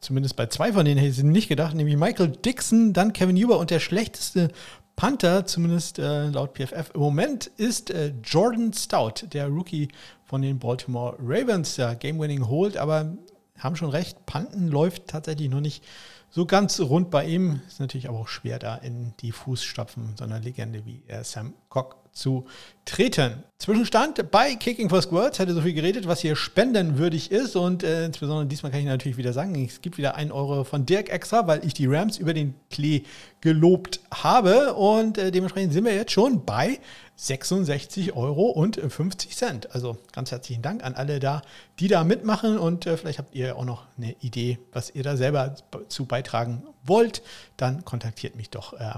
zumindest bei zwei von denen hätte ich nicht gedacht, nämlich Michael Dixon, dann Kevin Huber und der schlechteste Panther, zumindest äh, laut PFF im Moment, ist äh, Jordan Stout, der Rookie von den Baltimore Ravens, der Game-Winning holt, aber haben schon recht, Panten läuft tatsächlich noch nicht so ganz rund bei ihm. Ist natürlich aber auch schwer, da in die Fußstapfen so einer Legende wie Sam Cock zu treten. Zwischenstand bei Kicking for Squirts hätte so viel geredet, was hier spendenwürdig ist. Und äh, insbesondere diesmal kann ich natürlich wieder sagen, es gibt wieder einen Euro von Dirk extra, weil ich die Rams über den Klee gelobt habe. Und äh, dementsprechend sind wir jetzt schon bei 66 Euro und 50 Cent. Also ganz herzlichen Dank an alle da, die da mitmachen. Und äh, vielleicht habt ihr auch noch eine Idee, was ihr da selber zu beitragen wollt. Dann kontaktiert mich doch äh,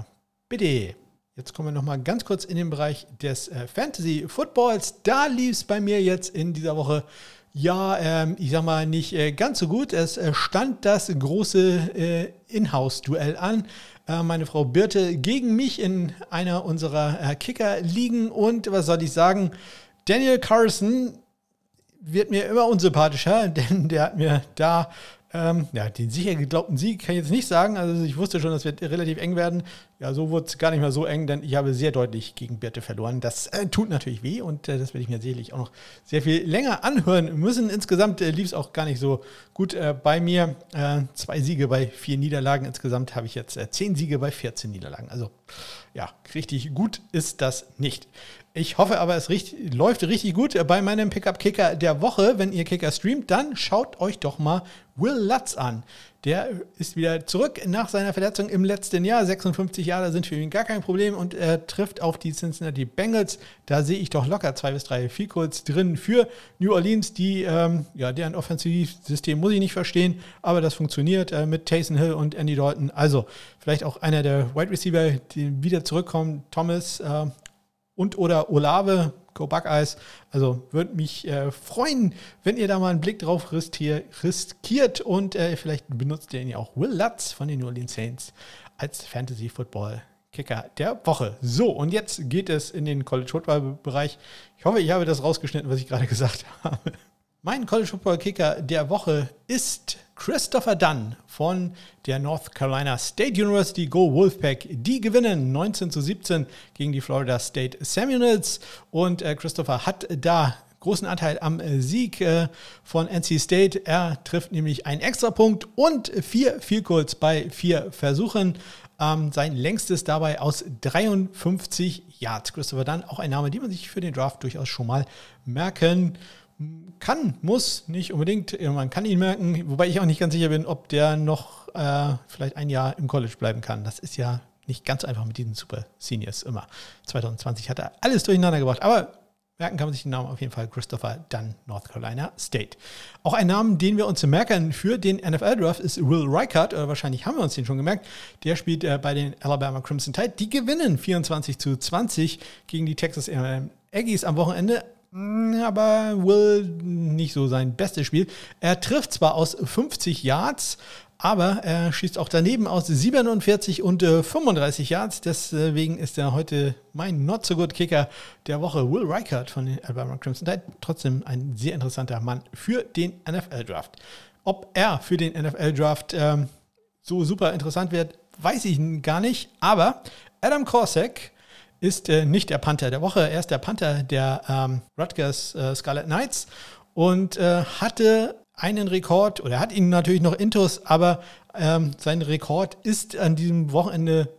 bitte. Jetzt kommen wir nochmal ganz kurz in den Bereich des äh, Fantasy Footballs. Da lief es bei mir jetzt in dieser Woche ja, ähm, ich sag mal, nicht äh, ganz so gut. Es äh, stand das große äh, Inhouse-Duell an. Äh, meine Frau Birte gegen mich in einer unserer äh, Kicker liegen. Und was soll ich sagen? Daniel Carson wird mir immer unsympathischer, denn der hat mir da ähm, ja, den sicher geglaubten Sieg kann ich jetzt nicht sagen. Also ich wusste schon, das wird relativ eng werden. Ja, so wurde es gar nicht mehr so eng, denn ich habe sehr deutlich gegen Birte verloren. Das äh, tut natürlich weh und äh, das werde ich mir sicherlich auch noch sehr viel länger anhören müssen. Insgesamt äh, lief es auch gar nicht so gut äh, bei mir. Äh, zwei Siege bei vier Niederlagen. Insgesamt habe ich jetzt äh, zehn Siege bei 14 Niederlagen. Also ja, richtig gut ist das nicht. Ich hoffe aber, es richtig, läuft richtig gut bei meinem Pickup-Kicker der Woche. Wenn ihr Kicker streamt, dann schaut euch doch mal Will Lutz an. Der ist wieder zurück nach seiner Verletzung im letzten Jahr. 56 Jahre sind für ihn gar kein Problem und er trifft auf die Cincinnati Bengals. Da sehe ich doch locker zwei bis drei Field drin für New Orleans, die, ähm, ja, deren Offensivsystem muss ich nicht verstehen, aber das funktioniert äh, mit Taysom Hill und Andy Dalton. Also vielleicht auch einer der Wide Receiver, die wieder zurückkommen. Thomas äh, und oder Olave, Go Buckeyes. Also würde mich äh, freuen, wenn ihr da mal einen Blick drauf riskiert und äh, vielleicht benutzt ihr ihn ja auch Will Lutz von den New Orleans Saints als Fantasy Football Kicker der Woche. So, und jetzt geht es in den College Football Bereich. Ich hoffe, ich habe das rausgeschnitten, was ich gerade gesagt habe. Mein College Football Kicker der Woche ist Christopher Dunn von der North Carolina State University Go Wolfpack. Die gewinnen 19 zu 17 gegen die Florida State Seminoles und äh, Christopher hat da großen Anteil am äh, Sieg äh, von NC State. Er trifft nämlich einen Extrapunkt und vier Goals bei vier Versuchen. Ähm, sein längstes dabei aus 53 Yards. Christopher Dunn, auch ein Name, den man sich für den Draft durchaus schon mal merken kann kann, muss, nicht unbedingt. Man kann ihn merken, wobei ich auch nicht ganz sicher bin, ob der noch äh, vielleicht ein Jahr im College bleiben kann. Das ist ja nicht ganz einfach mit diesen Super Seniors immer. 2020 hat er alles durcheinander gebracht, aber merken kann man sich den Namen auf jeden Fall Christopher Dunn, North Carolina State. Auch ein Namen, den wir uns merken für den NFL-Draft ist Will Reichert, oder wahrscheinlich haben wir uns den schon gemerkt. Der spielt äh, bei den Alabama Crimson Tide. Die gewinnen 24 zu 20 gegen die Texas Aggies am Wochenende. Hm, aber Will nicht so sein bestes Spiel. Er trifft zwar aus 50 Yards, aber er schießt auch daneben aus 47 und 35 Yards. Deswegen ist er heute mein Not So Good Kicker der Woche. Will Reichert von den Alabama Crimson Tide. Trotzdem ein sehr interessanter Mann für den NFL-Draft. Ob er für den NFL-Draft ähm, so super interessant wird, weiß ich gar nicht. Aber Adam Korsak ist äh, nicht der Panther der Woche. Er ist der Panther der ähm, Rutgers äh, Scarlet Knights und äh, hatte einen Rekord, oder hat ihn natürlich noch intus, aber ähm, sein Rekord ist an diesem Wochenende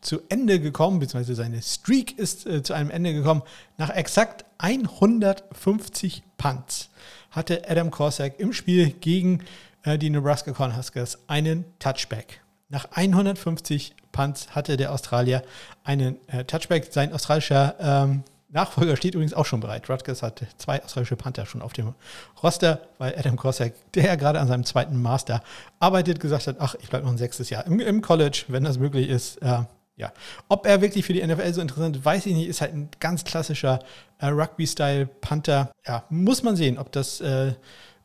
zu Ende gekommen, beziehungsweise seine Streak ist äh, zu einem Ende gekommen. Nach exakt 150 Punts hatte Adam Korsak im Spiel gegen äh, die Nebraska Cornhuskers einen Touchback. Nach 150 Punts hatte der Australier einen äh, Touchback. Sein australischer ähm, Nachfolger steht übrigens auch schon bereit. Rutgers hat zwei australische Panther schon auf dem Roster, weil Adam Kossack, der ja gerade an seinem zweiten Master arbeitet, gesagt hat, ach, ich bleibe noch ein sechstes Jahr im, im College, wenn das möglich ist. Äh, ja, ob er wirklich für die NFL so interessant ist, weiß ich nicht. Ist halt ein ganz klassischer äh, Rugby-Style-Panther. Ja, muss man sehen, ob das äh,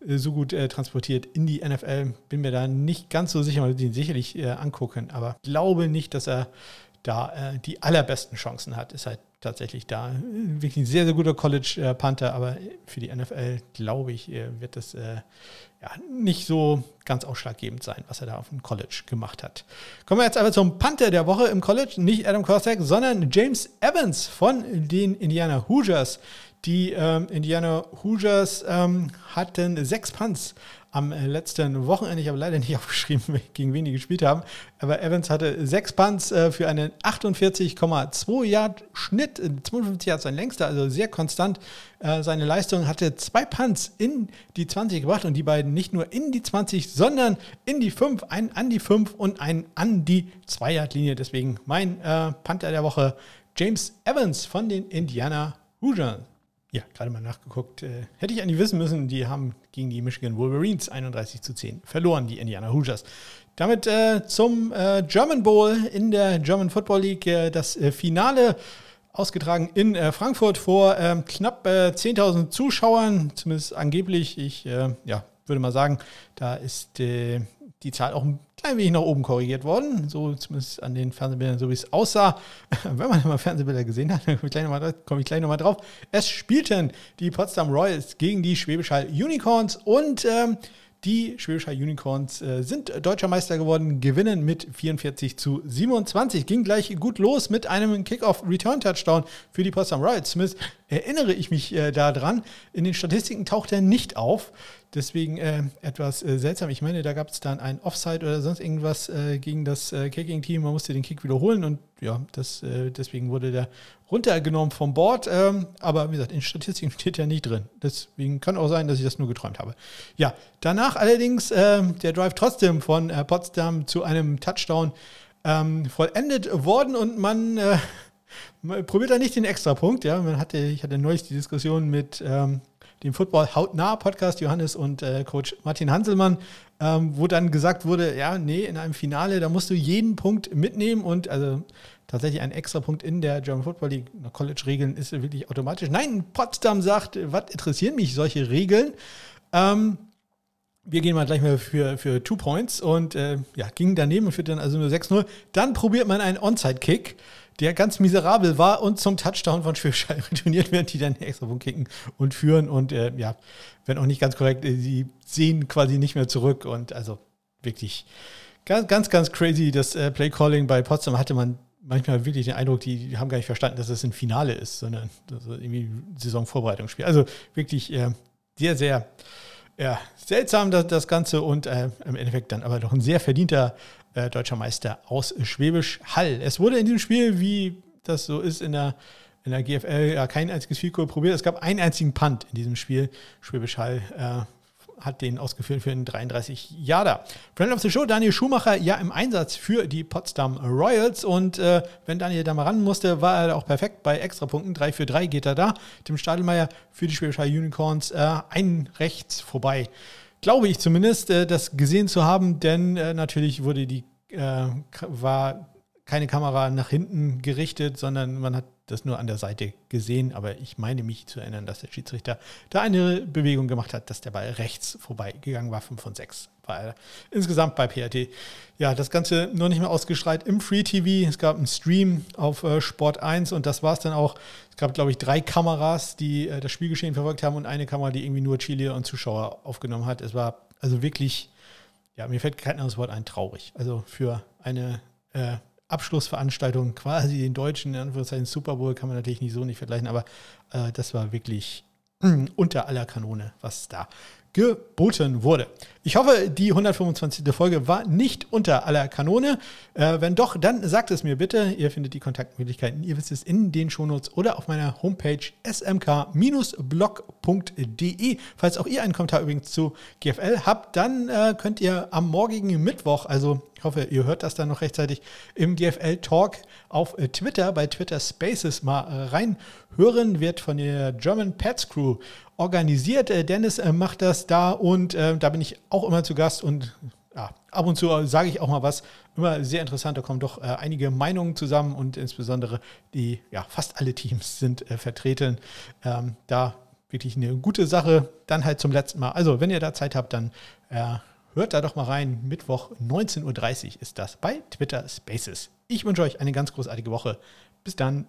so gut äh, transportiert in die NFL. Bin mir da nicht ganz so sicher, man wird ihn sicherlich äh, angucken, aber glaube nicht, dass er da äh, die allerbesten Chancen hat. Ist halt tatsächlich da äh, wirklich ein sehr, sehr guter College-Panther, aber für die NFL, glaube ich, äh, wird das ja, nicht so ganz ausschlaggebend sein, was er da auf dem College gemacht hat. Kommen wir jetzt aber zum Panther der Woche im College. Nicht Adam Korsak, sondern James Evans von den Indiana Hoosiers. Die ähm, Indiana Hoosiers ähm, hatten sechs Punts am äh, letzten Wochenende. Ich habe leider nicht aufgeschrieben, gegen wen die gespielt haben. Aber Evans hatte sechs Punts äh, für einen 48,2 Yard Schnitt. 52 Yards sein längster, also sehr konstant. Äh, seine Leistung hatte zwei Punts in die 20 gebracht und die beiden nicht nur in die 20, sondern in die 5, einen an die 5 und einen an die 2 Yard Linie. Deswegen mein äh, Panther der Woche, James Evans von den Indiana Hoosiers. Ja, gerade mal nachgeguckt. Äh, hätte ich eigentlich wissen müssen, die haben gegen die Michigan Wolverines 31 zu 10 verloren, die Indiana Hoosiers. Damit äh, zum äh, German Bowl in der German Football League, äh, das äh, Finale ausgetragen in Frankfurt vor ähm, knapp 10.000 Zuschauern, zumindest angeblich. Ich ja, würde mal sagen, da ist die Zahl auch ein klein wenig nach oben korrigiert worden, so zumindest an den Fernsehbildern, so wie es aussah. Wenn man mal Fernsehbilder gesehen hat, komme ich gleich nochmal drauf. Es spielten die Potsdam Royals gegen die Schwäbisch Hall Unicorns und ähm, die Schwäbischer Unicorns äh, sind deutscher Meister geworden, gewinnen mit 44 zu 27. Ging gleich gut los mit einem Kickoff-Return-Touchdown für die Potsdam Royals. Zumindest erinnere ich mich äh, daran. In den Statistiken taucht er nicht auf. Deswegen äh, etwas äh, seltsam. Ich meine, da gab es dann ein Offside oder sonst irgendwas äh, gegen das äh, Kicking-Team. Man musste den Kick wiederholen und ja, das, äh, deswegen wurde der runtergenommen vom Board. Ähm, aber wie gesagt, in Statistiken steht ja nicht drin. Deswegen kann auch sein, dass ich das nur geträumt habe. Ja, danach allerdings ähm, der Drive trotzdem von äh, Potsdam zu einem Touchdown ähm, vollendet worden und man probiert da nicht den Extrapunkt. Ja, man hatte, ich hatte neulich die Diskussion mit ähm, dem Football Hautnah Podcast, Johannes und äh, Coach Martin Hanselmann, ähm, wo dann gesagt wurde, ja, nee, in einem Finale, da musst du jeden Punkt mitnehmen und also tatsächlich ein extra Punkt in der German Football League College-Regeln ist wirklich automatisch. Nein, Potsdam sagt, was interessieren mich solche Regeln? Ähm, wir gehen mal gleich mal für, für Two Points und äh, ja, ging daneben und führt dann also nur 6-0. Dann probiert man einen Onside-Kick der ganz miserabel war und zum Touchdown von Schwäbisch retourniert werden, die dann extra Punkt kicken und führen und äh, ja, wenn auch nicht ganz korrekt, äh, sie sehen quasi nicht mehr zurück und also wirklich ganz, ganz, ganz crazy. Das äh, Play-Calling bei Potsdam hatte man manchmal wirklich den Eindruck, die, haben gar nicht verstanden, dass es ein Finale ist, sondern das ist irgendwie Saisonvorbereitungsspiel. Also wirklich äh, sehr, sehr ja, seltsam das, das Ganze und äh, im Endeffekt dann aber doch ein sehr verdienter äh, deutscher Meister aus Schwäbisch Hall. Es wurde in diesem Spiel, wie das so ist in der, in der GFL, ja, kein einziges Field probiert. Es gab einen einzigen Punt in diesem Spiel. Schwäbisch Hall äh, hat den ausgeführt für einen 33 Jahre. Friend of the Show, Daniel Schumacher, ja im Einsatz für die Potsdam Royals. Und äh, wenn Daniel da mal ran musste, war er auch perfekt bei Extrapunkten. 3 für 3 geht er da. Tim Stadelmeier für die Schwäbisch Hall Unicorns äh, ein rechts vorbei glaube ich zumindest, äh, das gesehen zu haben, denn äh, natürlich wurde die, äh, war keine Kamera nach hinten gerichtet, sondern man hat das nur an der Seite gesehen. Aber ich meine mich zu erinnern, dass der Schiedsrichter da eine Bewegung gemacht hat, dass der Ball rechts vorbeigegangen war. 5 von 6 er insgesamt bei PRT. Ja, das Ganze noch nicht mehr ausgestrahlt im Free TV. Es gab einen Stream auf äh, Sport 1 und das war es dann auch. Es gab, glaube ich, drei Kameras, die äh, das Spielgeschehen verfolgt haben und eine Kamera, die irgendwie nur Chile und Zuschauer aufgenommen hat. Es war also wirklich, ja, mir fällt kein anderes Wort ein, traurig. Also für eine äh, Abschlussveranstaltung, quasi den deutschen, in Anführungszeichen Super Bowl, kann man natürlich nicht so nicht vergleichen, aber äh, das war wirklich mh, unter aller Kanone, was da geboten wurde. Ich hoffe, die 125. Folge war nicht unter aller Kanone. Äh, wenn doch, dann sagt es mir bitte. Ihr findet die Kontaktmöglichkeiten, ihr wisst es, in den Shownotes oder auf meiner Homepage smk-blog.de. Falls auch ihr einen Kommentar übrigens zu GFL habt, dann äh, könnt ihr am morgigen Mittwoch, also ich hoffe, ihr hört das dann noch rechtzeitig, im GFL Talk auf äh, Twitter, bei Twitter Spaces mal äh, reinhören, wird von der German Pets Crew organisiert. Äh, Dennis äh, macht das da und äh, da bin ich auch immer zu Gast und ja, ab und zu sage ich auch mal was. Immer sehr interessant, da kommen doch einige Meinungen zusammen und insbesondere die, ja, fast alle Teams sind vertreten. Ähm, da wirklich eine gute Sache. Dann halt zum letzten Mal. Also, wenn ihr da Zeit habt, dann hört da doch mal rein. Mittwoch 19.30 Uhr ist das bei Twitter Spaces. Ich wünsche euch eine ganz großartige Woche. Bis dann.